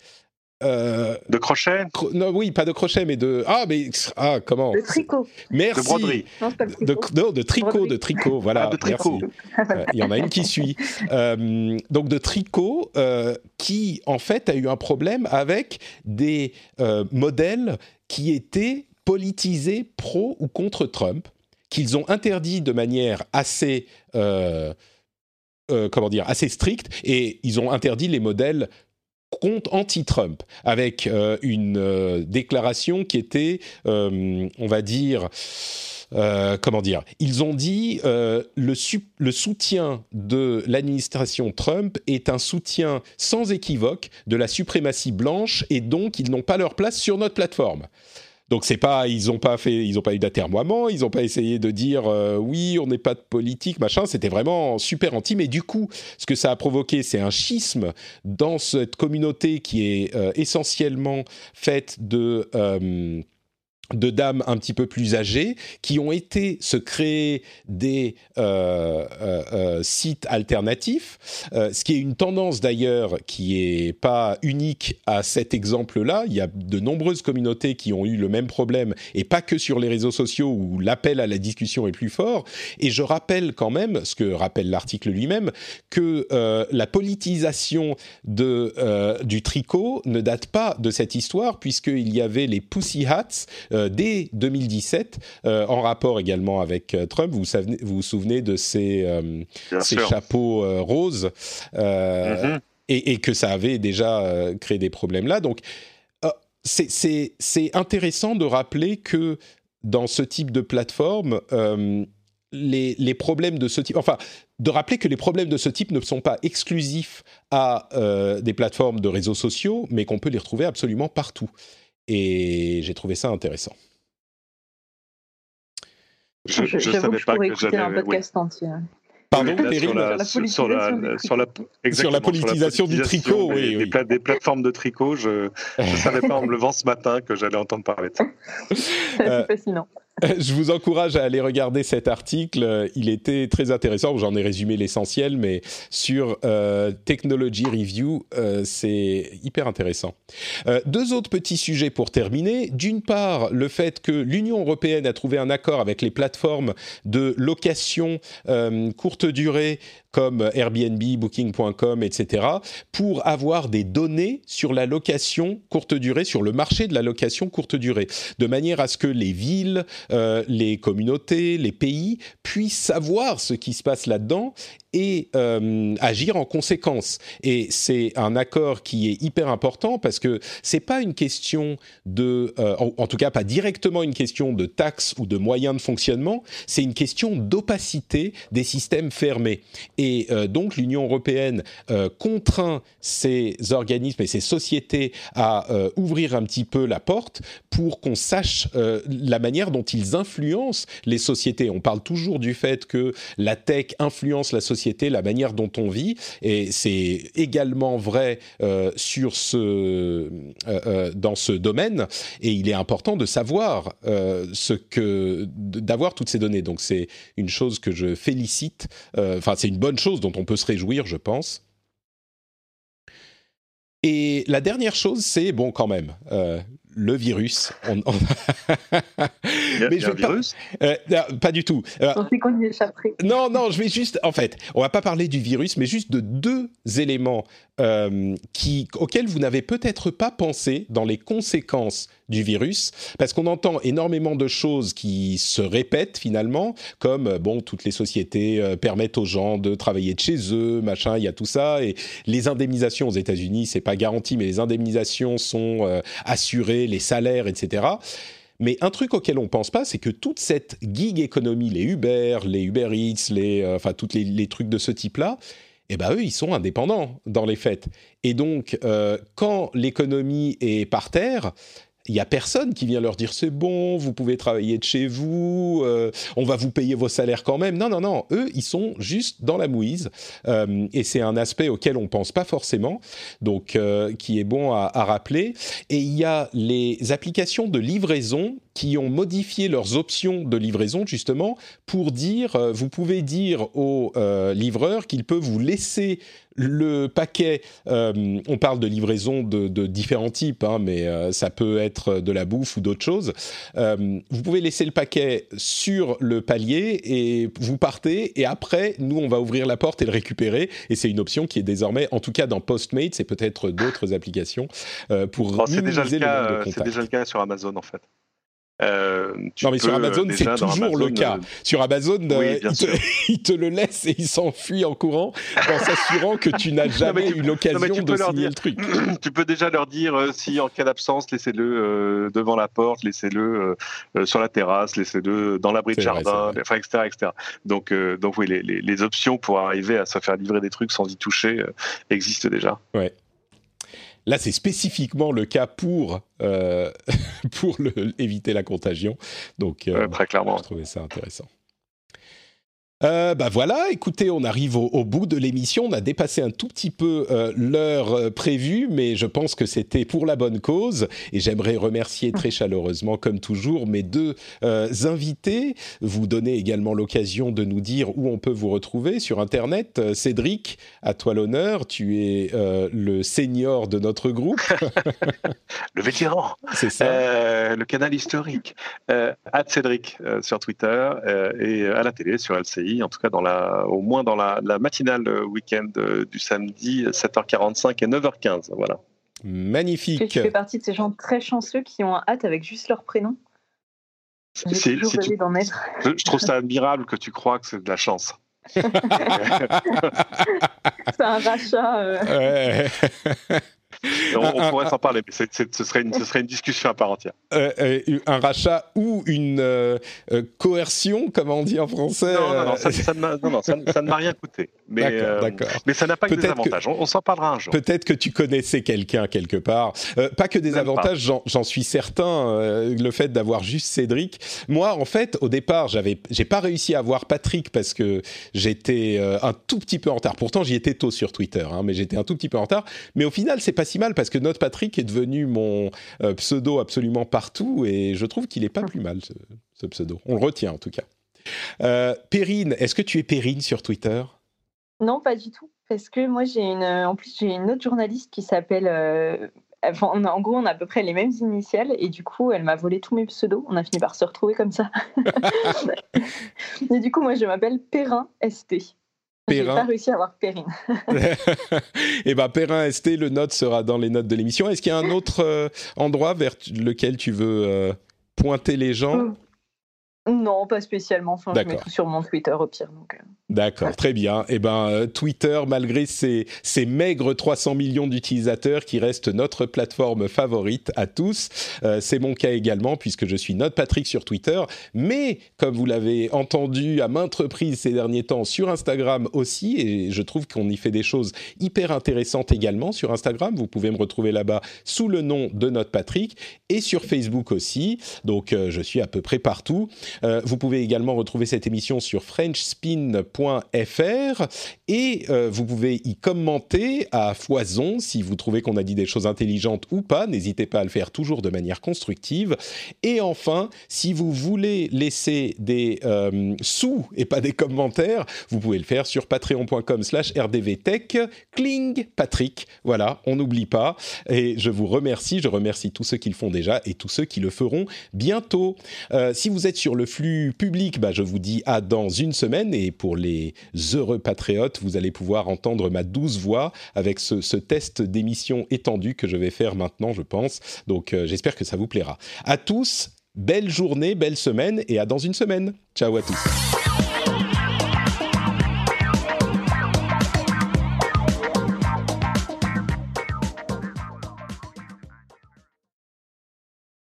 euh, de crochet Non, oui, pas de crochet, mais de ah, mais ah, comment? De tricot. Merci. De broderie. Non, de, de, tricot, de tricot. Voilà. Ah, de tricot. Euh, il y en a une qui suit. Euh, donc de tricot, qui en fait a eu un problème avec des modèles qui étaient politisés pro ou contre Trump, qu'ils ont interdit de manière assez comment dire, assez stricte, et ils ont interdit les modèles compte anti-Trump, avec euh, une euh, déclaration qui était, euh, on va dire, comment dire Ils ont dit le, le, soutien de l'administration Trump est un soutien sans équivoque de la suprématie blanche et donc ils n'ont pas leur place sur notre plateforme. Donc c'est pas, ils n'ont pas fait, ils ont pas eu d'atermoiement, ils n'ont pas essayé de dire euh, oui, on n'est pas de politique, machin. C'était vraiment super anti. Mais du coup, ce que ça a provoqué, c'est un schisme dans cette communauté qui est euh, essentiellement faite de euh, de dames un petit peu plus âgées qui ont été se créer des euh, euh, euh, sites alternatifs, ce qui est une tendance d'ailleurs qui est pas unique à cet exemple-là. Il y a de nombreuses communautés qui ont eu le même problème et pas que sur les réseaux sociaux où l'appel à la discussion est plus fort. Et je rappelle quand même, ce que rappelle l'article lui-même, que la politisation du tricot ne date pas de cette histoire puisqu'il y avait les Pussy Hats dès 2017, euh, en rapport également avec euh, Trump. Vous, vous vous souvenez de ces, ces chapeaux roses. Mm-hmm. et, que ça avait déjà créé des problèmes là. Donc c'est intéressant de rappeler que dans ce type de plateforme, les, les, problèmes de ce type, enfin, de rappeler que les problèmes de ce type ne sont pas exclusifs à des plateformes de réseaux sociaux, mais qu'on peut les retrouver absolument partout. Et j'ai trouvé ça intéressant. Je ne savais pas que j'avais un podcast entier. Pardon, sur la, sur, la, sur, la, sur la politisation du tricot, oui, oui. Des, des, plateformes de tricot, je ne savais pas en me levant ce matin que j'allais entendre parler de ça. C'est euh, fascinant. Je vous encourage à aller regarder cet article. Il était très intéressant. J'en ai résumé l'essentiel, mais sur euh, Technology Review, euh, c'est hyper intéressant. Euh, deux autres petits sujets pour terminer. D'une part, le fait que l'Union européenne a trouvé un accord avec les plateformes de location courte durée comme Airbnb, Booking.com, etc., pour avoir des données sur la location courte durée, sur le marché de la location courte durée, de manière à ce que les villes, euh, les communautés, les pays puissent savoir ce qui se passe là-dedans et euh, agir en conséquence. Et c'est un accord qui est hyper important parce que c'est pas une question de, euh, en, tout cas pas directement une question de taxes ou de moyens de fonctionnement, c'est une question d'opacité des systèmes fermés. Et euh, donc l'Union européenne contraint ces organismes et ces sociétés à ouvrir un petit peu la porte pour qu'on sache la manière dont ils influencent les sociétés. On parle toujours du fait que la tech influence la société la manière dont on vit, et c'est également vrai euh, sur ce, euh, euh, dans ce domaine, et il est important de savoir ce que, d'avoir toutes ces données. Donc c'est une chose que je félicite, enfin c'est une bonne chose dont on peut se réjouir, je pense. Et la dernière chose, c'est, bon, quand même, le virus. On, mais je virus euh, pas, du tout. Euh, qu'on y échapperait. Non, non, je vais juste. En fait, on va pas parler du virus, mais juste de deux éléments euh, qui, auxquels vous n'avez peut-être pas pensé dans les conséquences du virus, parce qu'on entend énormément de choses qui se répètent finalement, comme euh, bon, toutes les sociétés euh, permettent aux gens de travailler de chez eux, machin, il y a tout ça, et les indemnisations aux États-Unis, c'est pas garanti, mais les indemnisations sont euh, assurées, les salaires, etc. Mais un truc auquel on pense pas, c'est que toute cette gig économie, les Uber, les Uber Eats, les, enfin, tous les, trucs de ce type-là, eh ben eux, ils sont indépendants dans les faits. Et donc, quand l'économie est par terre, il y a personne qui vient leur dire c'est bon, vous pouvez travailler de chez vous, euh, on va vous payer vos salaires quand même. Non, non, non, eux, ils sont juste dans la mouise. Euh, et c'est un aspect auquel on pense pas forcément, donc euh, qui est bon à, à, rappeler. Et il y a les applications de livraison qui ont modifié leurs options de livraison justement pour dire, vous pouvez dire au livreur qu'il peut vous laisser le paquet, euh, on parle de livraison de, différents types, hein, mais euh, ça peut être de la bouffe ou d'autres choses. Euh, vous pouvez laisser le paquet sur le palier et vous partez. Et après, nous, on va ouvrir la porte et le récupérer. Et c'est une option qui est désormais, en tout cas dans Postmates, c'est peut-être d'autres applications pour oh, minimiser le, cas, de C'est déjà le cas sur Amazon, en fait. Euh, non, mais sur Amazon, c'est toujours le cas. Euh, sur Amazon, euh, il, te, le laisse et il s'enfuit en courant en s'assurant que tu n'as jamais eu l'occasion de signer le truc. Tu peux déjà leur dire si en cas d'absence, laissez-le devant la porte, laissez-le sur la terrasse, laissez-le dans l'abri de jardin, enfin, etc., etc. Donc, donc oui, les, les, les, options pour arriver à se faire livrer des trucs sans y toucher existent déjà. Ouais. Là, c'est spécifiquement le cas pour, euh, pour éviter la contagion. Donc, euh, très clairement. je trouvais ça intéressant. Euh, bah voilà, écoutez, on arrive au, bout de l'émission. On a dépassé un tout petit peu euh, l'heure euh, prévue, mais je pense que c'était pour la bonne cause. Et j'aimerais remercier très chaleureusement, comme toujours, mes deux invités. Vous donnez également l'occasion de nous dire où on peut vous retrouver sur Internet. Cédric, à toi l'honneur. Tu es le senior de notre groupe. le vétéran. C'est ça. le canal historique. Euh, Cédric sur Twitter et à la télé sur LCI en tout cas dans la, au moins dans la, matinale week-end euh, du samedi, 7h45 et 9h15. Voilà. Magnifique. Tu fais partie de ces gens très chanceux qui ont hâte avec juste leur prénom. Toujours d'en être. Je, trouve ça admirable que tu crois que c'est de la chance. c'est un rachat. Ouais on, pourrait s'en parler, mais ce, serait une, ce serait une discussion à part entière. Euh, euh, un rachat ou une euh, coercion, comme on dit en français Non, non, non, ça, ne m'a rien coûté. Mais, mais ça n'a pas que des avantages. On, s'en parlera un jour. Peut-être que tu connaissais quelqu'un quelque part. pas que des avantages, j'en suis certain. le fait d'avoir juste Cédric. Moi, en fait, au départ, j'avais, j'ai pas réussi à avoir Patrick parce que j'étais un tout petit peu en retard. Pourtant, j'y étais tôt sur Twitter, hein, mais j'étais un tout petit peu en retard. Mais au final, c'est pas si mal parce que notre Patrick est devenu mon euh, pseudo absolument partout et je trouve qu'il est pas plus mal ce, pseudo. On le retient en tout cas. Euh, Perrine, est-ce que tu es Perrine sur Twitter? Non, pas du tout. Parce que moi, j'ai une, en plus, j'ai une autre journaliste qui s'appelle. Euh, en gros, on a à peu près les mêmes initiales et du coup, elle m'a volé tous mes pseudos. On a fini par se retrouver comme ça. et du coup, moi, je m'appelle Perrin ST. J'ai pas réussi à avoir Perrine. Eh bien, Perrin ST, le note sera dans les notes de l'émission. Est-ce qu'il y a un autre euh, endroit vers lequel tu veux euh, pointer les gens? Euh, non, pas spécialement. Enfin, je mets tout sur mon Twitter au pire. Euh. D'accord, très bien. Eh ben, euh, Twitter, malgré ses, maigres 300 millions d'utilisateurs, qui reste notre plateforme favorite à tous, euh, c'est mon cas également, puisque je suis notre Patrick sur Twitter. Mais, comme vous l'avez entendu à maintes reprises ces derniers temps, sur Instagram aussi, et je trouve qu'on y fait des choses hyper intéressantes également sur Instagram. Vous pouvez me retrouver là-bas sous le nom de notre Patrick, et sur Facebook aussi. Donc, je suis à peu près partout. Euh, vous pouvez également retrouver cette émission sur frenchspin.fr et euh, vous pouvez y commenter à foison si vous trouvez qu'on a dit des choses intelligentes ou pas. N'hésitez pas à le faire toujours de manière constructive. Et enfin, si vous voulez laisser des euh, sous et pas des commentaires, vous pouvez le faire sur patreon.com slash rdvtech. Kling Patrick. Voilà, on n'oublie pas. Et je vous remercie. Je remercie tous ceux qui le font déjà et tous ceux qui le feront bientôt. si vous êtes sur le le flux public, bah, je vous dis à dans une semaine. Et pour les heureux patriotes, vous allez pouvoir entendre ma douce voix avec ce, test d'émission étendu que je vais faire maintenant, je pense. Donc euh, j'espère que ça vous plaira. À tous, belle journée, belle semaine et à dans une semaine. Ciao à tous.